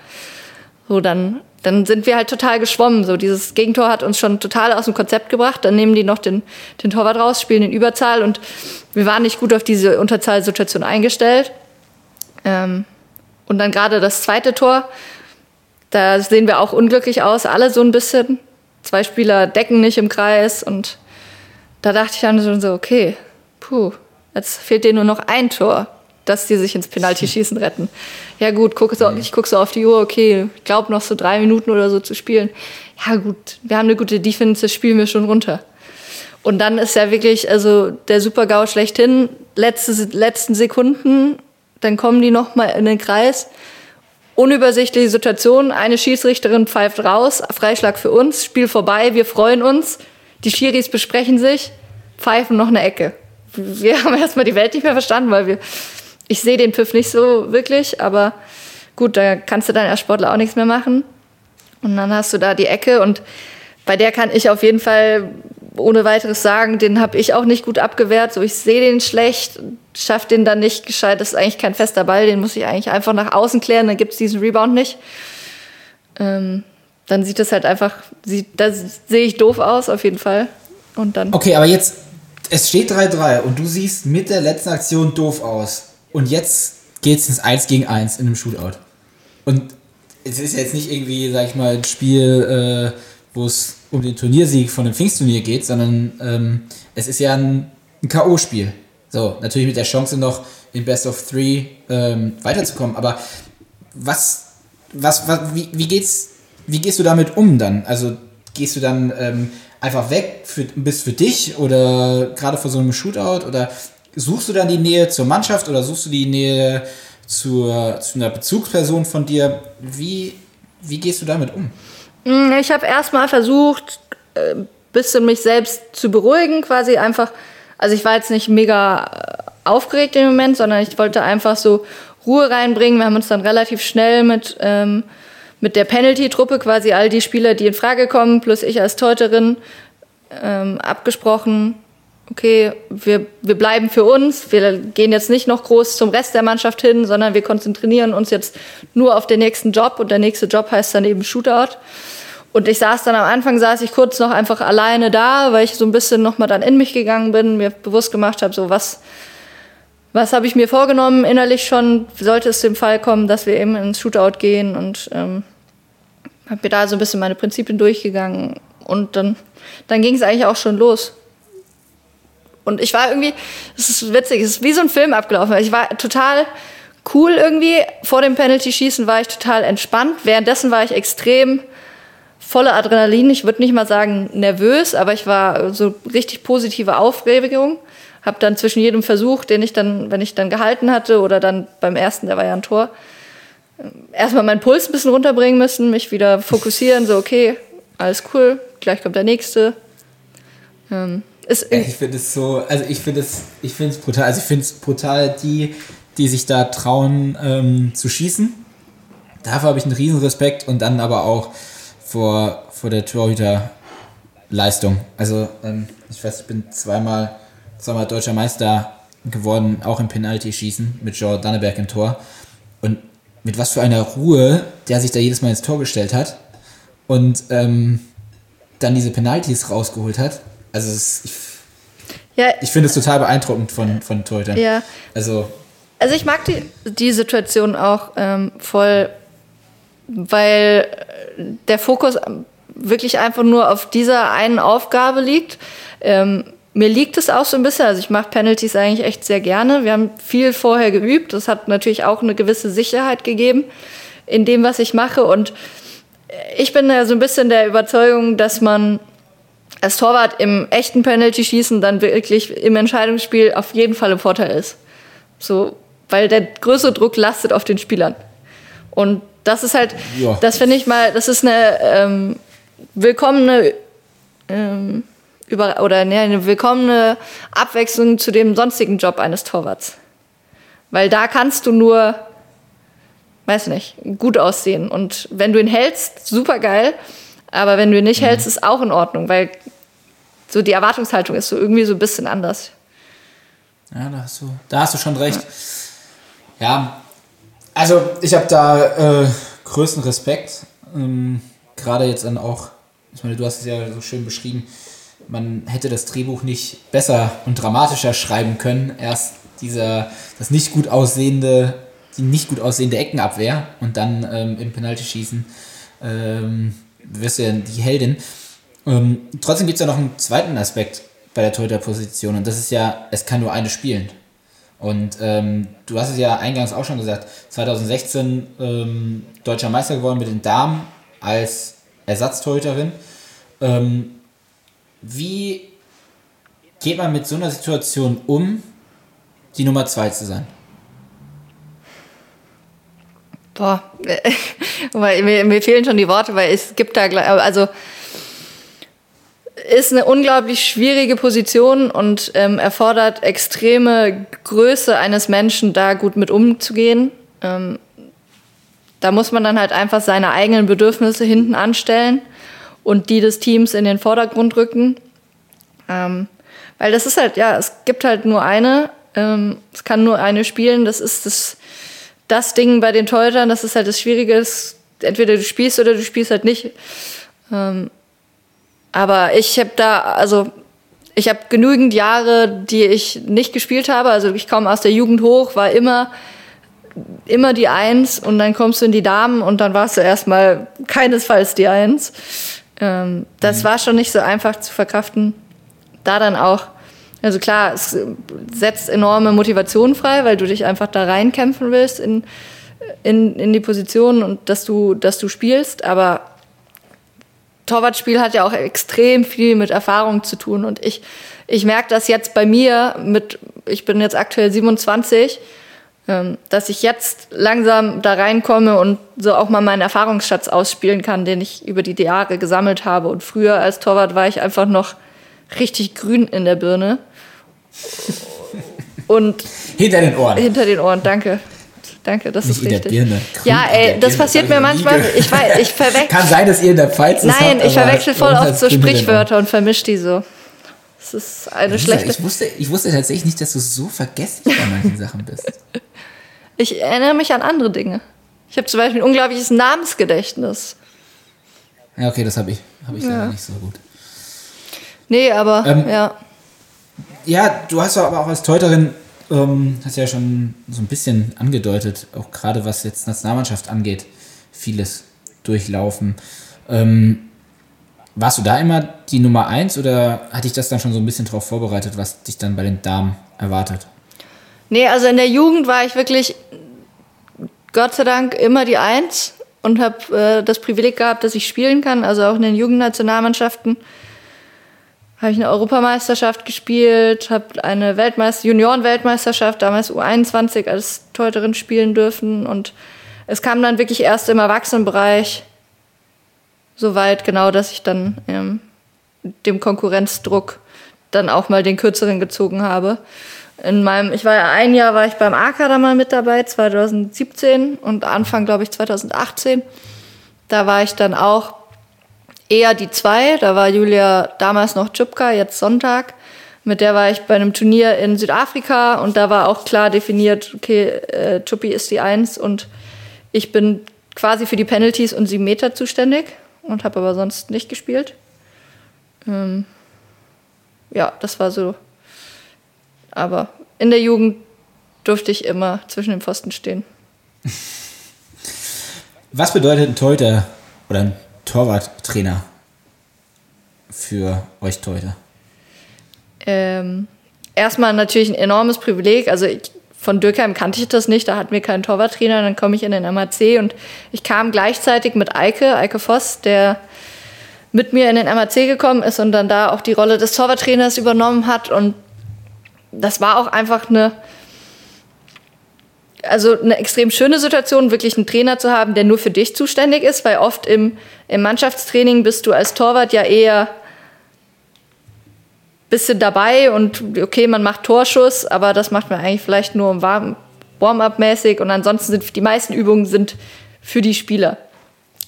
S2: So, dann dann sind wir halt total geschwommen. So dieses Gegentor hat uns schon total aus dem Konzept gebracht. Dann nehmen die noch den, den Torwart raus, spielen in Überzahl und wir waren nicht gut auf diese Unterzahlsituation eingestellt. Ähm, und dann gerade das zweite Tor, da sehen wir auch unglücklich aus, alle so ein bisschen. Zwei Spieler decken nicht im Kreis und da dachte ich dann so, okay, puh, jetzt fehlt dir nur noch ein Tor dass die sich ins Penalty-Schießen retten. Ja gut, guck so, ich gucke so auf die Uhr, okay, ich glaube noch so drei Minuten oder so zu spielen. Ja gut, wir haben eine gute Defense, das spielen wir schon runter. Und dann ist ja wirklich, also der Super-GAU schlechthin, letzte, letzten Sekunden, dann kommen die nochmal in den Kreis. Unübersichtliche Situation, eine Schiedsrichterin pfeift raus, Freischlag für uns, Spiel vorbei, wir freuen uns, die Schiris besprechen sich, pfeifen noch eine Ecke. Wir haben erstmal die Welt nicht mehr verstanden, weil wir ich sehe den Pfiff nicht so wirklich, aber gut, da kannst du dann als Sportler auch nichts mehr machen. Und dann hast du da die Ecke und bei der kann ich auf jeden Fall ohne weiteres sagen, den habe ich auch nicht gut abgewehrt. So, ich sehe den schlecht, schaffe den dann nicht gescheit. Das ist eigentlich kein fester Ball, den muss ich eigentlich einfach nach außen klären, dann gibt es diesen Rebound nicht. Ähm, dann sieht das halt einfach, da sehe ich doof aus, auf jeden Fall. Und dann.
S1: Okay, aber jetzt, es steht 3-3 und du siehst mit der letzten Aktion doof aus. Und jetzt geht es ins 1 gegen 1 in einem Shootout. Und es ist jetzt nicht irgendwie, sag ich mal, ein Spiel, äh, wo es um den Turniersieg von dem Pfingstturnier geht, sondern ähm, es ist ja ein, ein K.O.-Spiel. So, natürlich mit der Chance noch in Best of Three ähm, weiterzukommen. Aber was, was, was wie, wie, geht's, wie gehst du damit um dann? Also gehst du dann ähm, einfach weg, für, bist für dich oder gerade vor so einem Shootout oder Suchst du dann die Nähe zur Mannschaft oder suchst du die Nähe zur, zu einer Bezugsperson von dir? Wie, wie gehst du damit um?
S2: Mm, ich habe erstmal versucht, ein äh, bisschen mich selbst zu beruhigen, quasi einfach. Also ich war jetzt nicht mega äh, aufgeregt im Moment, sondern ich wollte einfach so Ruhe reinbringen. Wir haben uns dann relativ schnell mit, ähm, mit der Penalty-Truppe quasi all die Spieler, die in Frage kommen, plus ich als Teuterin, ähm, abgesprochen, okay, wir, wir bleiben für uns, wir gehen jetzt nicht noch groß zum Rest der Mannschaft hin, sondern wir konzentrieren uns jetzt nur auf den nächsten Job und der nächste Job heißt dann eben Shootout. Und ich saß dann am Anfang, saß ich kurz noch einfach alleine da, weil ich so ein bisschen nochmal dann in mich gegangen bin, mir bewusst gemacht habe, so was, was habe ich mir vorgenommen innerlich schon, sollte es dem Fall kommen, dass wir eben ins Shootout gehen und ähm, habe mir da so ein bisschen meine Prinzipien durchgegangen und dann, dann ging es eigentlich auch schon los. Und ich war irgendwie, es ist witzig, es ist wie so ein Film abgelaufen. Ich war total cool irgendwie. Vor dem Penalty-Schießen war ich total entspannt. Währenddessen war ich extrem voller Adrenalin. Ich würde nicht mal sagen nervös, aber ich war so richtig positive Aufregung. Habe dann zwischen jedem Versuch, den ich dann, wenn ich dann gehalten hatte oder dann beim ersten, der war ja ein Tor, erstmal meinen Puls ein bisschen runterbringen müssen, mich wieder fokussieren, so okay, alles cool, gleich kommt der nächste.
S1: Ähm, ist ich finde es so, also ich finde es, ich finde es brutal. Also ich finde es brutal, die, die sich da trauen ähm, zu schießen. Dafür habe ich einen riesen Respekt und dann aber auch vor, vor der Torhüterleistung. Also ähm, ich weiß, ich bin zweimal, zweimal deutscher Meister geworden, auch im Penalty-Schießen mit Joe Danneberg im Tor. Und mit was für einer Ruhe der sich da jedes Mal ins Tor gestellt hat und ähm, dann diese Penalties rausgeholt hat. Also es, ich, ja, ich finde es total beeindruckend von, von Torhütern.
S2: Ja.
S1: Also,
S2: also ich mag die, die Situation auch ähm, voll, weil der Fokus wirklich einfach nur auf dieser einen Aufgabe liegt. Ähm, mir liegt es auch so ein bisschen, also ich mache Penalties eigentlich echt sehr gerne. Wir haben viel vorher geübt. Das hat natürlich auch eine gewisse Sicherheit gegeben in dem, was ich mache. Und ich bin ja so ein bisschen der Überzeugung, dass man als Torwart im echten Penalty-Schießen dann wirklich im Entscheidungsspiel auf jeden Fall im Vorteil ist. So, weil der größere Druck lastet auf den Spielern. Und das ist halt, ja. das finde ich mal, das ist eine ähm, willkommene ähm, über, oder ne, eine willkommene Abwechslung zu dem sonstigen Job eines Torwarts. Weil da kannst du nur, weiß nicht, gut aussehen. Und wenn du ihn hältst, super geil. Aber wenn du ihn nicht mhm. hältst, ist auch in Ordnung, weil so die Erwartungshaltung ist so irgendwie so ein bisschen anders.
S1: Ja, da hast du, da hast du schon recht. Ja, ja also ich habe da äh, größten Respekt. Ähm, Gerade jetzt dann auch, ich meine, du hast es ja so schön beschrieben, man hätte das Drehbuch nicht besser und dramatischer schreiben können. Erst dieser, das nicht gut aussehende, die nicht gut aussehende Eckenabwehr und dann ähm, im Penalty-Schießen ähm, wirst du ja die Heldin. Ähm, trotzdem gibt es ja noch einen zweiten Aspekt bei der Torhüter-Position und das ist ja, es kann nur eine spielen. Und ähm, du hast es ja eingangs auch schon gesagt, 2016 ähm, deutscher Meister geworden mit den Damen als Ersatztorhüterin. Ähm, wie geht man mit so einer Situation um, die Nummer zwei zu sein?
S2: Boah, mir, mir fehlen schon die Worte, weil es gibt da, also ist eine unglaublich schwierige Position und ähm, erfordert extreme Größe eines Menschen, da gut mit umzugehen. Ähm, da muss man dann halt einfach seine eigenen Bedürfnisse hinten anstellen und die des Teams in den Vordergrund rücken. Ähm, weil das ist halt, ja, es gibt halt nur eine, ähm, es kann nur eine spielen, das ist das, das Ding bei den Torhütern, das ist halt das Schwierige, entweder du spielst oder du spielst halt nicht. Ähm, aber ich habe da, also ich habe genügend Jahre, die ich nicht gespielt habe. Also ich komme aus der Jugend hoch, war immer immer die Eins und dann kommst du in die Damen und dann warst du erstmal keinesfalls die Eins. Ähm, das mhm. war schon nicht so einfach zu verkraften. Da dann auch, also klar, es setzt enorme Motivation frei, weil du dich einfach da reinkämpfen willst in, in, in die Position und dass du, dass du spielst, aber Torwartspiel hat ja auch extrem viel mit Erfahrung zu tun. Und ich, ich merke das jetzt bei mir mit, ich bin jetzt aktuell 27, ähm, dass ich jetzt langsam da reinkomme und so auch mal meinen Erfahrungsschatz ausspielen kann, den ich über die Jahre gesammelt habe. Und früher als Torwart war ich einfach noch richtig grün in der Birne. Und
S1: hinter den Ohren.
S2: Hinter den Ohren, danke. danke, das
S1: Nicht
S2: ist richtig.
S1: Birne.
S2: Ja, ey, das
S1: Birne,
S2: passiert mir
S1: nie
S2: manchmal. Ich weiß, ich verwechsel.
S1: Kann sein, dass ihr in der Pfalz
S2: Nein,
S1: habt,
S2: ich verwechsel voll oft so. Sprichwörter und vermisch die so. Das ist eine
S1: Lisa,
S2: schlechte.
S1: Ich wusste, ich wusste tatsächlich nicht, dass du so vergesslich bei manchen Sachen bist.
S2: Ich erinnere mich an andere Dinge. Ich habe zum Beispiel ein unglaubliches Namensgedächtnis.
S1: Ja, okay, das habe ich, hab ich leider nicht so gut.
S2: Nee, aber
S1: Ähm,
S2: ja.
S1: Ja, du hast aber auch als Teuterin, ähm, hast ja schon so ein bisschen angedeutet, auch gerade was jetzt Nationalmannschaft angeht, vieles durchlaufen. Ähm, warst du da immer die Nummer eins oder hatte ich das dann schon so ein bisschen darauf vorbereitet, was dich dann bei den Damen erwartet?
S2: Nee, also in der Jugend war ich wirklich, Gott sei Dank, immer die Eins und habe äh, das Privileg gehabt, dass ich spielen kann. Also auch in den Jugendnationalmannschaften habe ich eine Europameisterschaft gespielt, habe eine Weltmeister Junioren-Weltmeisterschaft, damals U21 als Torhüterin spielen dürfen. Und es kam dann wirklich erst im Erwachsenenbereich so weit, genau, dass ich dann ähm, dem Konkurrenzdruck dann auch mal den kürzeren gezogen habe. In meinem, ich war ja ein Jahr war ich beim AK da mal mit dabei, 2017 und Anfang, glaube ich, 2018. Da war ich dann auch eher die zwei. Da war Julia damals noch Czupka, jetzt Sonntag. Mit der war ich bei einem Turnier in Südafrika und da war auch klar definiert, okay, äh, Chuppi ist die Eins und ich bin quasi für die Penalties und sieben Meter zuständig und habe aber sonst nicht gespielt. Ähm, ja, das war so. Aber in der Jugend durfte ich immer zwischen den Pfosten stehen.
S1: Was bedeutet ein Torhüter oder ein Torwarttrainer für euch Torhüter?
S2: Ähm, erstmal natürlich ein enormes Privileg. Also ich, von Dürkheim kannte ich das nicht, da hatten wir keinen Torwarttrainer. Dann komme ich in den MAC und ich kam gleichzeitig mit Eike, Eike Voss, der mit mir in den MAC gekommen ist und dann da auch die Rolle des Torwarttrainers übernommen hat. Und das war auch einfach eine, also eine extrem schöne Situation, wirklich einen Trainer zu haben, der nur für dich zuständig ist, weil oft im, im Mannschaftstraining bist du als Torwart ja eher bisschen dabei und okay, man macht Torschuss, aber das macht man eigentlich vielleicht nur Warm- Warm-up-mäßig und ansonsten sind die meisten Übungen sind für die Spieler.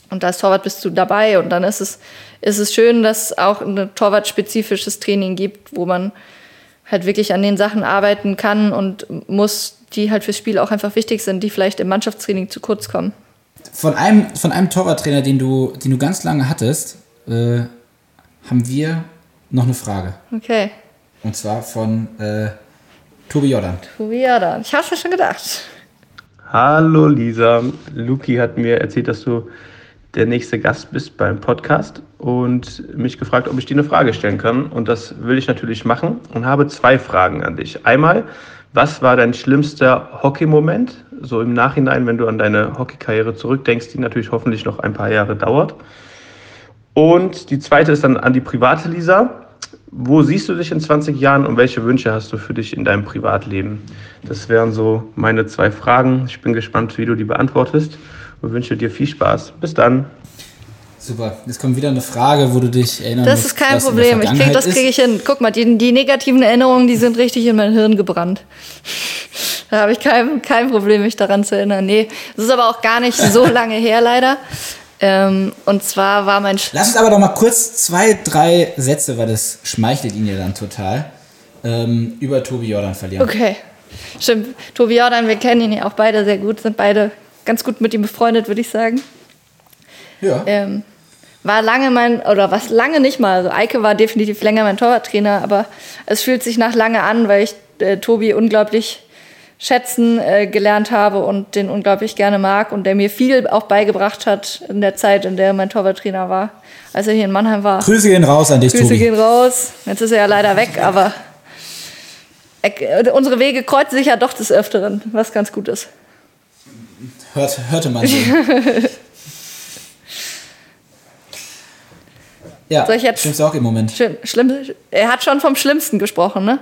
S2: Und als Torwart bist du dabei und dann ist es, ist es schön, dass es auch ein torwartspezifisches Training gibt, wo man halt wirklich an den Sachen arbeiten kann und muss, die halt fürs Spiel auch einfach wichtig sind, die vielleicht im Mannschaftstraining zu kurz kommen.
S1: Von einem, von einem Torwarttrainer, den du, den du ganz lange hattest, äh, haben wir noch eine Frage.
S2: Okay,
S1: Und zwar von äh, Tobi Jordan.
S2: Tobi Jordan. Ich hab's mir schon gedacht.
S5: Hallo Lisa, Luki hat mir erzählt, dass du der nächste Gast bist beim Podcast und mich gefragt, ob ich dir eine Frage stellen kann. Und das will ich natürlich machen und habe zwei Fragen an dich. Einmal, was war dein schlimmster Hockey-Moment? So im Nachhinein, wenn du an deine Hockeykarriere zurückdenkst, die natürlich hoffentlich noch ein paar Jahre dauert. Und die zweite ist dann an die private Lisa. Wo siehst du dich in 20 Jahren und welche Wünsche hast du für dich in deinem Privatleben? Das wären so meine zwei Fragen. Ich bin gespannt, wie du die beantwortest und wünsche dir viel Spaß. Bis dann.
S1: Super. Jetzt kommt wieder eine Frage, wo du dich erinnern
S2: Das
S1: musst,
S2: ist kein Problem. Ich krieg, das kriege ich hin. Guck mal, die, die negativen Erinnerungen, die sind richtig in mein Hirn gebrannt. Da habe ich kein, kein Problem, mich daran zu erinnern. Nee, das ist aber auch gar nicht so lange her, leider. Ähm, und zwar war mein... Sch
S1: Lass uns aber doch mal kurz zwei, drei Sätze, weil das schmeichelt ihn ja dann total, ähm, über Tobi Jordan verlieren.
S2: Okay, stimmt. Tobi Jordan, wir kennen ihn ja auch beide sehr gut, sind beide ganz gut mit ihm befreundet, würde ich sagen.
S1: Ja.
S2: Ähm, war lange mein, oder was lange nicht mal, also Eike war definitiv länger mein Torwarttrainer, aber es fühlt sich nach lange an, weil ich äh, Tobi unglaublich schätzen äh, gelernt habe und den unglaublich gerne mag und der mir viel auch beigebracht hat in der Zeit, in der er mein Torwarttrainer war, als er hier in Mannheim war.
S1: Grüße gehen raus an dich,
S2: Grüße
S1: Tobi.
S2: gehen raus. Jetzt ist er ja leider weg, aber er, unsere Wege kreuzen sich ja doch des Öfteren, was ganz gut ist.
S1: Hört, hörte man so. ja,
S2: Soll ich jetzt-
S1: stimmt's auch im Moment.
S2: Schlimm, schlimm, er hat schon vom Schlimmsten gesprochen, ne?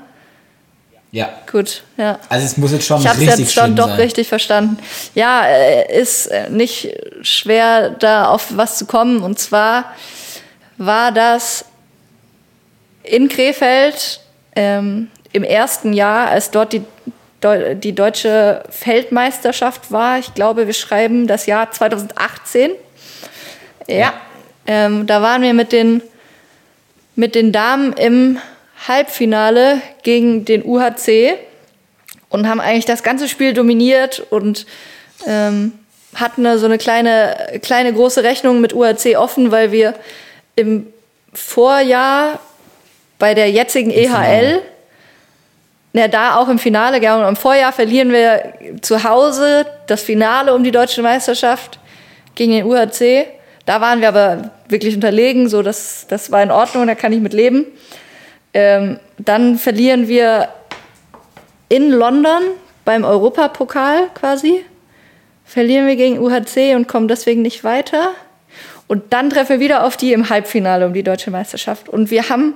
S1: Ja.
S2: Gut, ja.
S1: Also es muss jetzt schon
S2: Ich habe es
S1: richtig
S2: jetzt schon doch
S1: sein.
S2: richtig verstanden. Ja, äh, ist äh, nicht schwer, da auf was zu kommen. Und zwar war das in Krefeld ähm, im ersten Jahr, als dort die Deu die deutsche Feldmeisterschaft war. Ich glaube, wir schreiben das Jahr 2018. Ja, ähm, da waren wir mit den, mit den Damen im Halbfinale gegen den UHC und haben eigentlich das ganze Spiel dominiert und ähm, hatten so eine kleine, kleine große Rechnung mit UHC offen, weil wir im Vorjahr bei der jetzigen EHL, ja, da auch im Finale, ja, und im Vorjahr verlieren wir zu Hause das Finale um die deutsche Meisterschaft gegen den UHC. Da waren wir aber wirklich unterlegen, so das, das war in Ordnung, da kann ich mit leben. Ähm, dann verlieren wir in London beim Europapokal quasi. Verlieren wir gegen UHC und kommen deswegen nicht weiter. Und dann treffen wir wieder auf die im Halbfinale um die deutsche Meisterschaft. Und wir haben,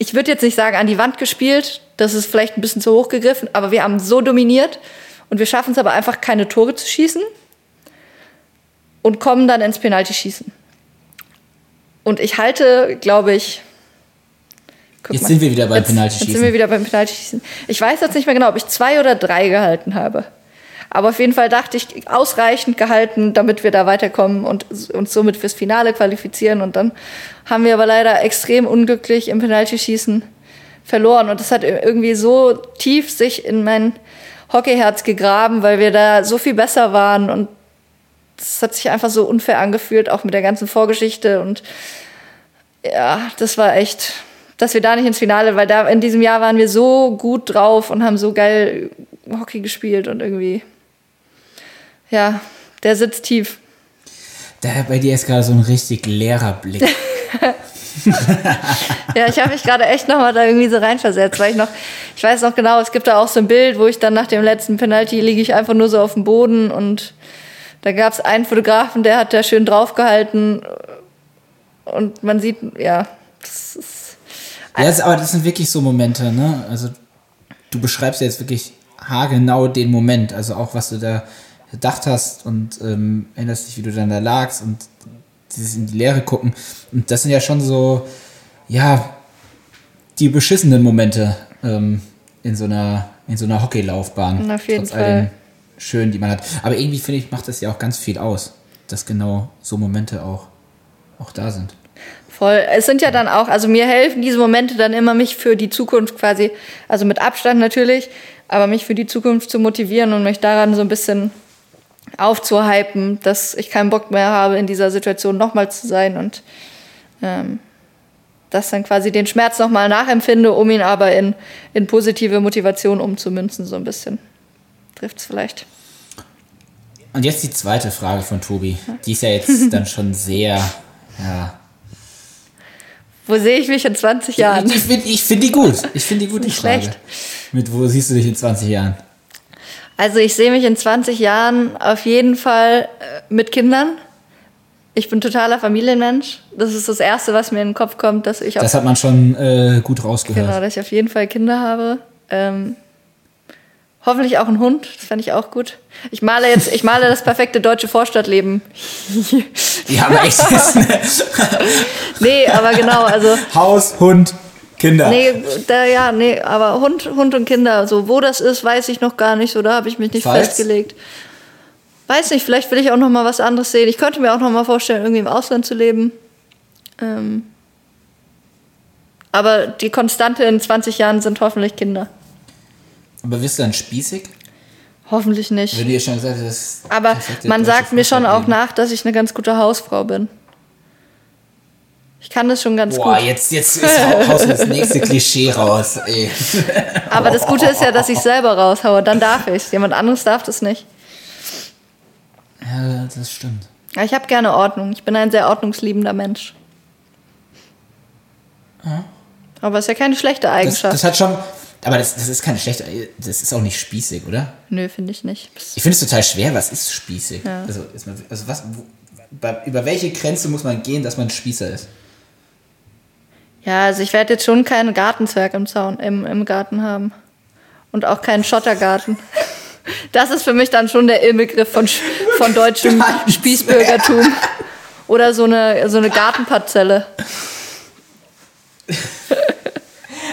S2: ich würde jetzt nicht sagen, an die Wand gespielt, das ist vielleicht ein bisschen zu hoch gegriffen, aber wir haben so dominiert und wir schaffen es aber einfach, keine Tore zu schießen und kommen dann ins Penaltyschießen. Und ich halte, glaube ich.
S1: Jetzt mal, sind wir wieder beim Penaltyschießen.
S2: Jetzt sind wir wieder beim Penaltyschießen. Ich weiß jetzt nicht mehr genau, ob ich zwei oder drei gehalten habe. Aber auf jeden Fall dachte ich, ausreichend gehalten, damit wir da weiterkommen und uns somit fürs Finale qualifizieren. Und dann haben wir aber leider extrem unglücklich im Penaltyschießen verloren. Und das hat irgendwie so tief sich in mein Hockeyherz gegraben, weil wir da so viel besser waren und das hat sich einfach so unfair angefühlt, auch mit der ganzen Vorgeschichte. Und ja, das war echt, dass wir da nicht ins Finale, weil da in diesem Jahr waren wir so gut drauf und haben so geil Hockey gespielt und irgendwie, ja, der sitzt tief.
S1: Da bei dir ist gerade so ein richtig leerer Blick.
S2: ja, ich habe mich gerade echt nochmal da irgendwie so reinversetzt, weil ich noch, ich weiß noch genau, es gibt da auch so ein Bild, wo ich dann nach dem letzten Penalty liege ich einfach nur so auf dem Boden und da gab es einen Fotografen, der hat da schön draufgehalten und man sieht, ja, das ist.
S1: Ja, das, aber das sind wirklich so Momente, ne? Also du beschreibst ja jetzt wirklich haargenau den Moment, also auch was du da gedacht hast und ähm, erinnerst dich, wie du dann da lagst und dieses in die Leere gucken. Und das sind ja schon so, ja, die beschissenen Momente ähm, in so einer, in so einer Hockeylaufbahn.
S2: Auf jeden Fall
S1: schön, die man hat. Aber irgendwie finde ich, macht das ja auch ganz viel aus, dass genau so Momente auch, auch da sind.
S2: Voll. Es sind ja dann auch, also mir helfen diese Momente dann immer, mich für die Zukunft quasi, also mit Abstand natürlich, aber mich für die Zukunft zu motivieren und mich daran so ein bisschen aufzuhypen, dass ich keinen Bock mehr habe, in dieser Situation nochmal zu sein und ähm, das dann quasi den Schmerz nochmal nachempfinde, um ihn aber in, in positive Motivation umzumünzen, so ein bisschen trifft es vielleicht.
S1: Und jetzt die zweite Frage von Tobi. Die ist ja jetzt dann schon sehr, ja.
S2: Wo sehe ich mich in 20 Jahren?
S1: Ich, ich finde ich find die gut. Ich finde die gut, die Frage. Schlecht. Mit wo siehst du dich in 20 Jahren?
S2: Also ich sehe mich in 20 Jahren auf jeden Fall äh, mit Kindern. Ich bin totaler Familienmensch. Das ist das Erste, was mir in den Kopf kommt, dass ich
S1: auch. Das hat man schon äh, gut rausgehört.
S2: Genau, dass ich auf jeden Fall Kinder habe. Ähm, Hoffentlich auch ein Hund, das fände ich auch gut. Ich male jetzt, ich male das perfekte deutsche Vorstadtleben.
S1: ja, aber echt.
S2: nee, aber genau, also.
S1: Haus, Hund, Kinder.
S2: Nee, da, ja, nee, aber Hund, Hund und Kinder. So, wo das ist, weiß ich noch gar nicht. So, da habe ich mich nicht Falls? festgelegt. Weiß nicht, vielleicht will ich auch noch mal was anderes sehen. Ich könnte mir auch noch mal vorstellen, irgendwie im Ausland zu leben. Ähm, aber die Konstante in 20 Jahren sind hoffentlich Kinder.
S1: Aber wirst du dann spießig?
S2: Hoffentlich nicht.
S1: Du ja schon gesagt hast,
S2: Aber man sagt mir schon auch nach, dass ich eine ganz gute Hausfrau bin. Ich kann das schon ganz
S1: Boah,
S2: gut.
S1: jetzt, jetzt ist Haus das nächste Klischee raus. Ey.
S2: Aber das Gute ist ja, dass ich selber raushaue. Dann darf ich Jemand anderes darf das nicht.
S1: Ja, das stimmt.
S2: Ich habe gerne Ordnung. Ich bin ein sehr ordnungsliebender Mensch. Ja. Aber es ist ja keine schlechte Eigenschaft.
S1: Das, das, hat schon, aber das, das ist keine schlechte, das ist auch nicht spießig, oder?
S2: Nö, finde ich nicht.
S1: Ich finde es total schwer, was ist spießig? Ja. Also, also was, wo, über welche Grenze muss man gehen, dass man Spießer ist?
S2: Ja, also ich werde jetzt schon keinen Gartenzwerg im Zaun, im, im Garten haben. Und auch keinen Schottergarten. Das ist für mich dann schon der Inbegriff von, von deutschem Spießbürgertum. Oder so eine, so eine Gartenparzelle.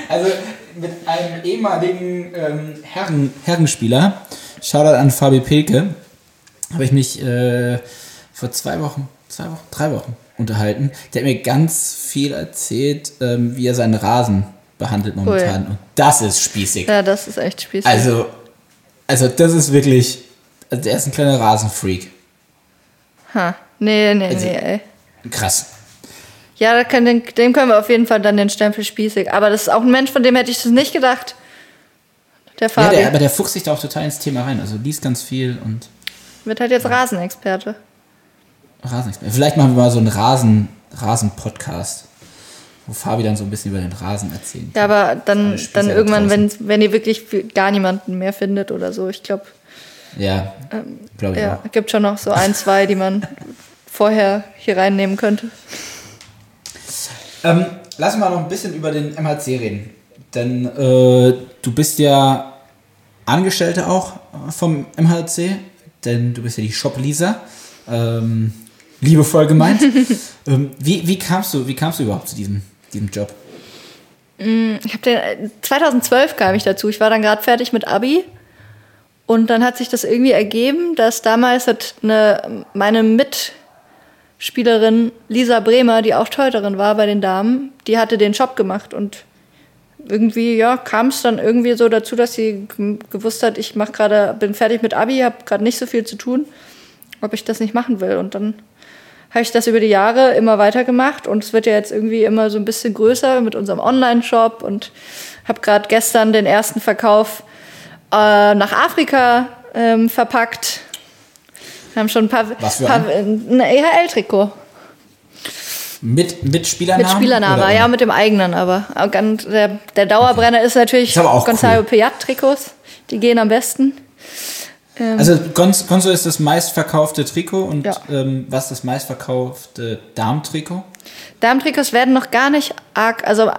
S1: Also mit einem ehemaligen ähm, Herren, Herrenspieler, Shoutout an Fabi Pilke, habe ich mich äh, vor zwei Wochen, zwei Wochen, drei Wochen unterhalten. Der hat mir ganz viel erzählt, ähm, wie er seinen Rasen behandelt momentan. Und das ist spießig.
S2: Ja, das ist echt spießig.
S1: Also, also das ist wirklich, also der ist ein kleiner Rasenfreak.
S2: ha. Nee, nee,
S1: Also-
S2: nee, ey.
S1: Krass.
S2: Ja, den- dem können wir auf jeden Fall dann den Stempel spießig. Aber das ist auch ein Mensch, von dem hätte ich das nicht gedacht. Der
S1: Ja,
S2: Fabi
S1: der, aber der fuchst sich da auch total ins Thema rein. Also liest ganz viel und
S2: wird halt jetzt Rasenexperte.
S1: Rasen. Vielleicht machen wir mal so einen Rasen, Rasen-Podcast, wo Fabi dann so ein bisschen über den Rasen erzählt.
S2: Ja, aber dann, dann
S1: da
S2: irgendwann, wenn, wenn ihr wirklich gar niemanden mehr findet oder so. Ich glaube,
S1: Ja, glaube ich
S2: ja,
S1: auch.
S2: gibt schon noch so ein, zwei, die man vorher hier reinnehmen könnte.
S1: Ähm, lass mal noch ein bisschen über den MHC reden. Denn äh, du bist ja Angestellte auch vom MHC, denn du bist ja die Shop-Lisa. Ähm, liebevoll gemeint. ähm, wie, wie, kamst du, wie kamst du überhaupt zu diesem, diesem Job?
S2: Ich habe den äh, 2012 kam ich dazu. Ich war dann gerade fertig mit Abi und dann hat sich das irgendwie ergeben, dass damals hat eine meine Mitspielerin Lisa Bremer, die auch Teuterin war bei den Damen, die hatte den Job gemacht und irgendwie ja kam es dann irgendwie so dazu, dass sie gewusst hat, ich mach gerade bin fertig mit Abi, habe gerade nicht so viel zu tun, ob ich das nicht machen will und dann habe ich das über die Jahre immer weiter gemacht und es wird ja jetzt irgendwie immer so ein bisschen größer mit unserem Online-Shop und habe gerade gestern den ersten Verkauf äh, nach Afrika ähm, verpackt. Wir haben schon ein paar,
S1: Was für
S2: paar ein EHL-Trikot
S1: Mit, mit Spielernamen?
S2: mit Spielername,
S1: oder
S2: ja mit dem eigenen, aber der, der Dauerbrenner ist natürlich
S1: Ist
S2: Gonzalo
S1: cool.
S2: Piat-Trikots, die gehen am besten. Ähm,
S1: Also Gonz, Gonzo ist das meistverkaufte Trikot und
S2: Ja.
S1: ähm, was ist das meistverkaufte Darmtrikot?
S2: Damentrikots werden noch gar nicht arg, also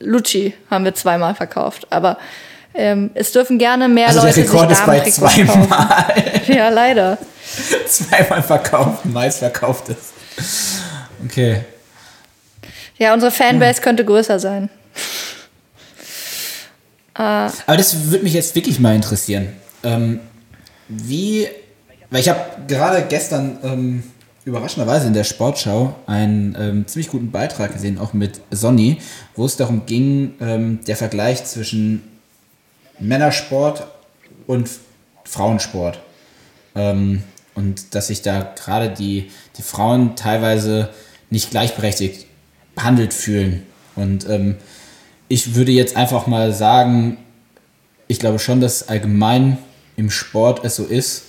S2: Lucci haben wir zweimal verkauft, aber ähm, es dürfen gerne mehr
S1: Also der
S2: Leute
S1: Rekord
S2: sich
S1: ist bei
S2: Damentrikots kaufen.
S1: zweimal.
S2: Ja, leider.
S1: zweimal verkauft, meistverkauftes. Okay.
S2: Ja, unsere Fanbase könnte größer sein.
S1: Aber das würde mich jetzt wirklich mal interessieren. Ähm, wie, weil ich habe gerade gestern ähm, überraschenderweise in der Sportschau einen ähm, ziemlich guten Beitrag gesehen, auch mit Sonny, wo es darum ging, ähm, der Vergleich zwischen Männersport und Frauensport. Ähm, und dass sich da gerade die, die Frauen teilweise nicht gleichberechtigt behandelt fühlen. Und ähm, ich würde jetzt einfach mal sagen, ich glaube schon, dass allgemein im Sport es so ist,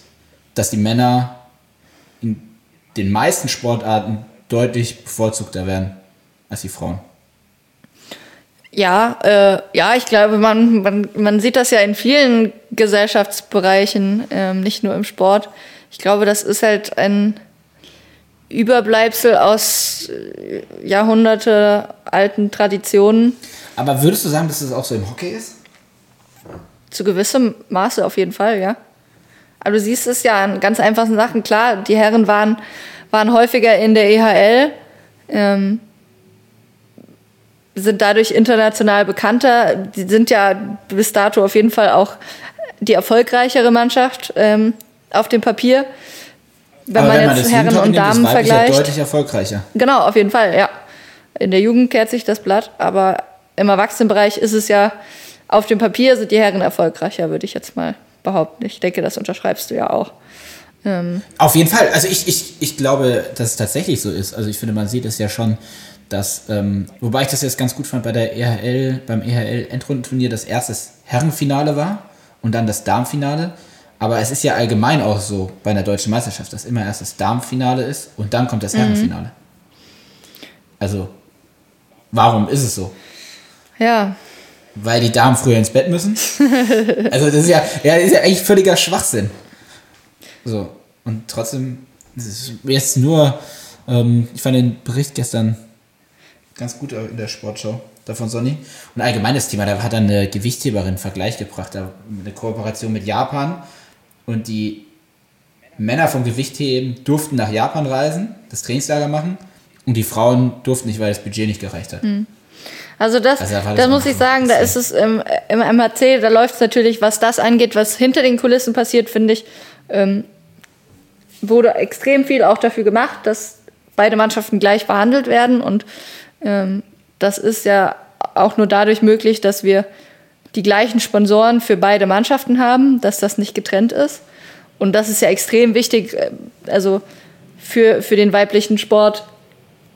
S1: dass die Männer in den meisten Sportarten deutlich bevorzugter werden als die Frauen.
S2: Ja, äh, ja, ich glaube, man, man, man sieht das ja in vielen Gesellschaftsbereichen, ähm, nicht nur im Sport. Ich glaube, das ist halt ein Überbleibsel aus äh, Jahrhunderte alten Traditionen.
S1: Aber würdest du sagen, dass es auch so im Hockey ist?
S2: Zu gewissem Maße auf jeden Fall, ja. Aber du siehst es ja an ganz einfachen Sachen. Klar, die Herren waren, waren häufiger in der EHL, ähm, sind dadurch international bekannter. Die sind ja bis dato auf jeden Fall auch die erfolgreichere Mannschaft ähm, auf dem Papier. Wenn man
S1: das
S2: jetzt Herren und
S1: nimmt,
S2: Damen
S1: ja
S2: vergleicht.
S1: deutlich erfolgreicher.
S2: Genau, auf jeden Fall, ja. In der Jugend kehrt sich das Blatt, aber im Erwachsenenbereich ist es ja, auf dem Papier sind die Herren erfolgreicher, würde ich jetzt mal behaupten. Ich denke, das unterschreibst du ja auch. Ähm,
S1: Auf jeden Fall. Also ich, ich, ich glaube, dass es tatsächlich so ist. Also ich finde, man sieht es ja schon, dass, ähm, wobei ich das jetzt ganz gut fand bei der EHL, beim EHL-Endrundenturnier, das erste Herrenfinale war und dann das Damenfinale. Aber es ist ja allgemein auch so bei einer deutschen Meisterschaft, dass immer erst das Damenfinale ist und dann kommt das Herrenfinale. Also, warum ist es so?
S2: ja,
S1: Weil die Damen früher ins Bett müssen? also das ist ja, ja, das ist ja eigentlich völliger Schwachsinn. So, und trotzdem, es ist jetzt nur, ähm, ich fand den Bericht gestern ganz gut in der Sportschau davon Sonny. Und allgemein das Thema, da hat dann eine Gewichtheberin Vergleich gebracht, da eine Kooperation mit Japan und die Männer vom Gewichtheben durften nach Japan reisen, das Trainingslager machen und die Frauen durften nicht, weil das Budget nicht gereicht hat.
S2: Also das,
S1: Also das
S2: das muss ich sagen, da ist es im, im MHC, da läuft es natürlich, was das angeht, was hinter den Kulissen passiert, finde ich, ähm, wurde extrem viel auch dafür gemacht, dass beide Mannschaften gleich behandelt werden. Und ähm, das ist ja auch nur dadurch möglich, dass wir die gleichen Sponsoren für beide Mannschaften haben, dass das nicht getrennt ist. Und das ist ja extrem wichtig, äh, also für, für den weiblichen Sport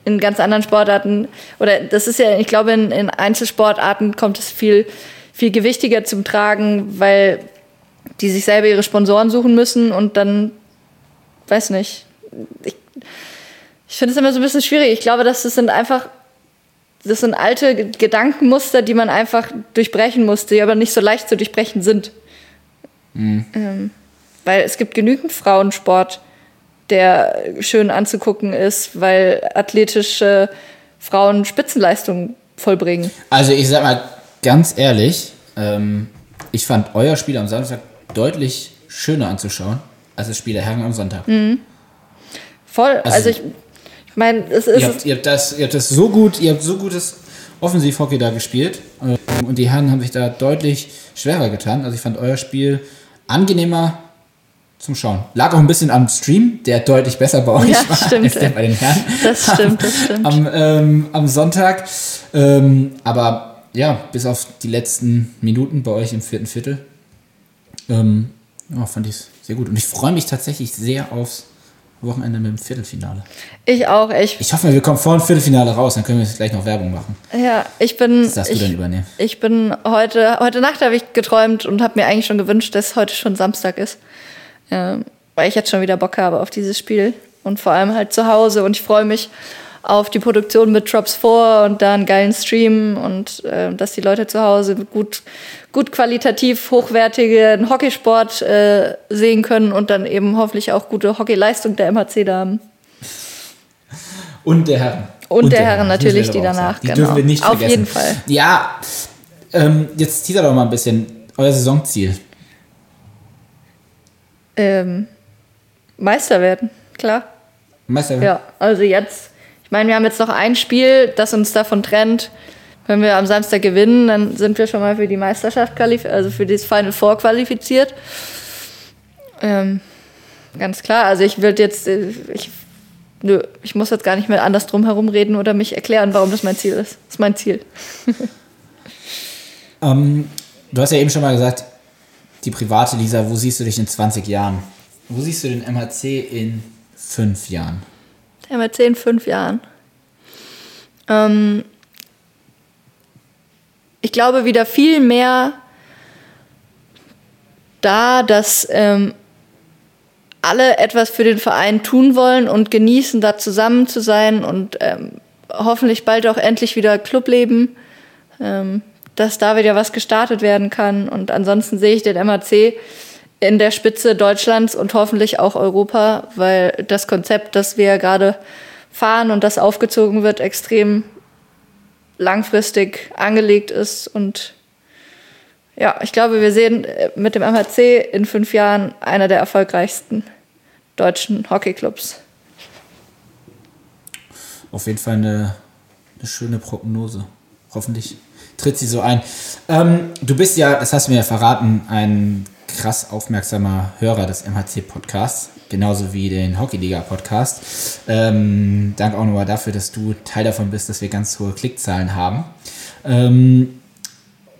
S2: in ganz anderen Sportarten oder das ist ja, ich glaube, in, in Einzelsportarten kommt es viel, viel gewichtiger zum Tragen, weil die sich selber ihre Sponsoren suchen müssen und dann, weiß nicht, ich, ich finde es immer so ein bisschen schwierig. Ich glaube, dass das sind einfach, das sind alte Gedankenmuster, die man einfach durchbrechen musste, die aber nicht so leicht zu durchbrechen sind. Ähm, weil es gibt genügend Frauensport, der schön anzugucken ist, weil athletische Frauen Spitzenleistungen vollbringen.
S1: Also ich sag mal ganz ehrlich, ähm, ich fand euer Spiel am Samstag deutlich schöner anzuschauen als das Spiel der Herren am Sonntag.
S2: Voll, also,
S1: Also-
S2: ich, ich meine, es ist
S1: Ihr habt, ihr, habt das, ihr habt das so gut, ihr habt so gutes Offensivhockey da gespielt ähm, und die Herren haben sich da deutlich schwerer getan. Also ich fand euer Spiel angenehmer zum Schauen. Lag auch ein bisschen am Stream, der deutlich besser bei euch
S2: Ja,
S1: war
S2: stimmt.
S1: als der bei den Herren.
S2: Das stimmt, das stimmt.
S1: am, ähm, am Sonntag. Ähm, aber ja, bis auf die letzten Minuten bei euch im vierten Viertel ähm, ja, fand ich es sehr gut. Und ich freue mich tatsächlich sehr aufs Wochenende mit dem Viertelfinale.
S2: ich auch. Ich,
S1: Ich hoffe, wir kommen vor dem Viertelfinale raus, dann können wir gleich noch Werbung machen.
S2: ja, ich bin.
S1: Das darfst du
S2: ich,
S1: dann übernehmen.
S2: Ich bin heute, heute Nacht habe ich geträumt und habe mir eigentlich schon gewünscht, dass heute schon Samstag ist. Ähm, weil ich jetzt schon wieder Bock habe auf dieses Spiel. Und vor allem halt zu Hause. Und ich freue mich auf die Produktion mit Drops 4 und da einen geilen Stream und äh, dass die Leute zu Hause gut, gut qualitativ hochwertigen Hockeysport äh, sehen können und dann eben hoffentlich auch gute Hockeyleistung der MHC da haben.
S1: Und der Herren.
S2: Und der Herren
S1: das
S2: natürlich, die danach.
S1: Die
S2: genau.
S1: dürfen wir nicht
S2: Auf
S1: vergessen.
S2: jeden Fall.
S1: Ja, ähm, jetzt teaser doch mal ein bisschen euer Saisonziel.
S2: Ähm, Meister werden, klar.
S1: Meister
S2: Ja, also jetzt, ich meine, wir haben jetzt noch ein Spiel, das uns davon trennt. Wenn wir am Samstag gewinnen, dann sind wir schon mal für die Meisterschaft qualifiziert, also für das Final Four qualifiziert. Ähm, ganz klar, also ich würde jetzt, äh, ich, nö, ich muss jetzt gar nicht mehr anders drum herum reden oder mich erklären, warum das mein Ziel ist. Das ist mein Ziel.
S1: Ähm, du hast ja eben schon mal gesagt, die private Lisa, wo siehst du dich in 20 Jahren? Wo siehst du den MHC in fünf Jahren?
S2: MRC in fünf Jahren. Ähm, ich glaube wieder viel mehr da, dass ähm, alle etwas für den Verein tun wollen und genießen, da zusammen zu sein und ähm, hoffentlich bald auch endlich wieder Clubleben, ähm, dass da wieder was gestartet werden kann. Und ansonsten sehe ich den MHC in der Spitze Deutschlands und hoffentlich auch Europa, weil das Konzept, das wir gerade fahren und das aufgezogen wird, extrem langfristig angelegt ist. Und ja, ich glaube, wir sehen äh, mit dem MHC in fünf Jahren einer der erfolgreichsten deutschen Hockeyclubs.
S1: Auf jeden Fall eine, eine schöne Prognose. Hoffentlich tritt sie so ein. Ähm, du bist ja, das hast du mir ja verraten, ein krass aufmerksamer Hörer des MHC-Podcasts, genauso wie den Hockeyliga-Podcast. Ähm, danke auch nochmal dafür, dass du Teil davon bist, dass wir ganz hohe Klickzahlen haben. Ähm,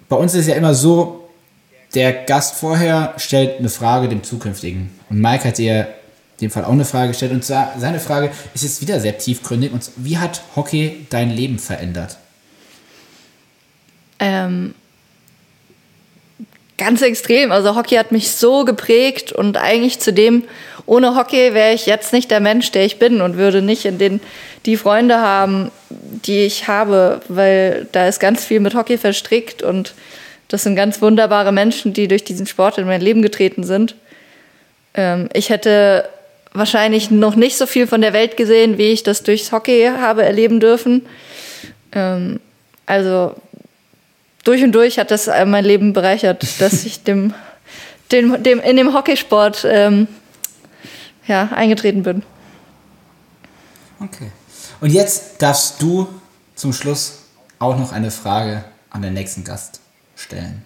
S1: bei uns ist es ja immer so, der Gast vorher stellt eine Frage dem Zukünftigen. Und Mike hat dir in dem Fall auch eine Frage gestellt. Und zwar, seine Frage ist jetzt wieder sehr tiefgründig. Und wie hat Hockey dein Leben verändert?
S2: Ähm, ganz extrem. Also Hockey hat mich so geprägt und eigentlich zudem, ohne Hockey wäre ich jetzt nicht der Mensch, der ich bin und würde nicht in den die Freunde haben, die ich habe, weil da ist ganz viel mit Hockey verstrickt und das sind ganz wunderbare Menschen, die durch diesen Sport in mein Leben getreten sind. Ähm, ich hätte wahrscheinlich noch nicht so viel von der Welt gesehen, wie ich das durchs Hockey habe erleben dürfen. Ähm, also durch und durch hat das äh, mein Leben bereichert, dass ich dem, dem, dem in dem Hockeysport ähm, ja, eingetreten bin.
S1: Okay. Und jetzt darfst du zum Schluss auch noch eine Frage an den nächsten Gast stellen.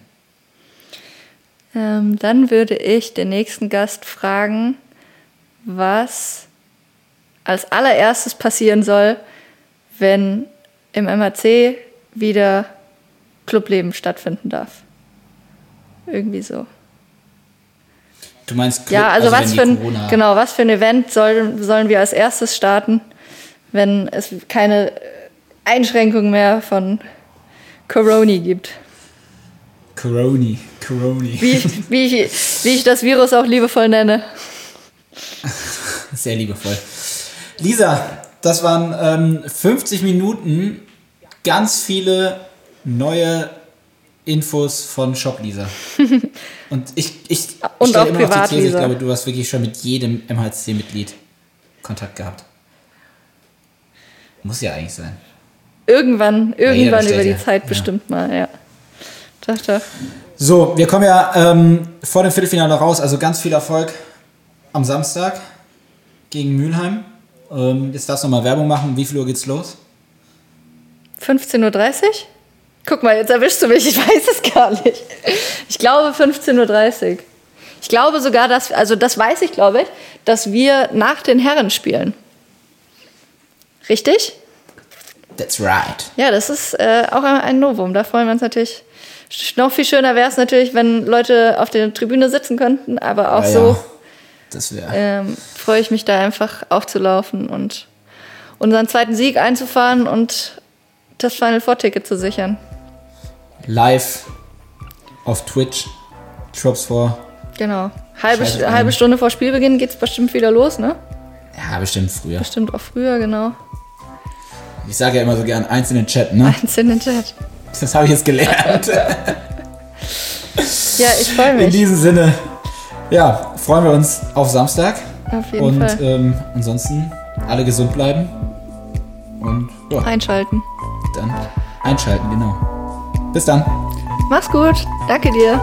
S2: Ähm, dann würde ich den nächsten Gast fragen, was als allererstes passieren soll, wenn im MAC wieder Clubleben stattfinden darf. Irgendwie so.
S1: Du meinst Club,
S2: Ja, also, was
S1: wenn
S2: für ein
S1: Corona-
S2: genau, was für ein Event sollen, sollen wir als erstes starten, wenn es keine Einschränkung mehr von Corona gibt.
S1: Coroni, Coroni.
S2: Wie, wie, ich, wie ich das Virus auch liebevoll nenne.
S1: Sehr liebevoll. Lisa, das waren ähm, 50 Minuten, ganz viele neue Infos von Shop Lisa. Und ich, ich, ich stelle
S2: auch
S1: immer noch die These, ich glaube, du hast wirklich schon mit jedem MHC-Mitglied Kontakt gehabt. Muss ja eigentlich sein.
S2: Irgendwann, irgendwann über die. Zeit
S1: Ja.
S2: bestimmt mal, ja. Doch, doch.
S1: So, wir kommen ja ähm, vor dem Viertelfinale raus, also ganz viel Erfolg am Samstag gegen Mülheim. Ähm, jetzt darfst du nochmal Werbung machen. Wie viel Uhr geht's los?
S2: 15.30 Uhr? Guck mal, jetzt erwischst du mich, ich weiß es gar nicht. Ich glaube 15.30 Uhr. Ich glaube sogar, dass, also das weiß ich, glaube ich, dass wir nach den Herren spielen. Richtig?
S1: That's right.
S2: Ja, das ist äh, auch ein ein Novum. Da freuen wir uns natürlich. Noch viel schöner wäre es natürlich, wenn Leute auf der Tribüne sitzen könnten, aber auch
S1: Ja,
S2: so
S1: ja. Das wäre.
S2: ähm, freue ich mich da einfach aufzulaufen und unseren zweiten Sieg einzufahren und das Final Four Ticket zu sichern.
S1: Live auf Twitch. Drops vor.
S2: Genau. Halbe, halbe Stunde vor Spielbeginn geht es bestimmt wieder los, ne?
S1: Ja, bestimmt früher.
S2: Bestimmt auch früher, genau.
S1: Ich sage ja immer so gern eins in den Chat, ne?
S2: Eins in den Chat.
S1: Das habe ich jetzt gelernt.
S2: Ja, ich freue
S1: In
S2: mich.
S1: diesem Sinne, ja, freuen wir uns auf Samstag.
S2: Auf jeden
S1: Und
S2: Fall.
S1: ähm, ansonsten alle gesund bleiben. Und ja,
S2: Einschalten.
S1: dann einschalten, genau. Bis dann.
S2: Mach's gut. Danke dir.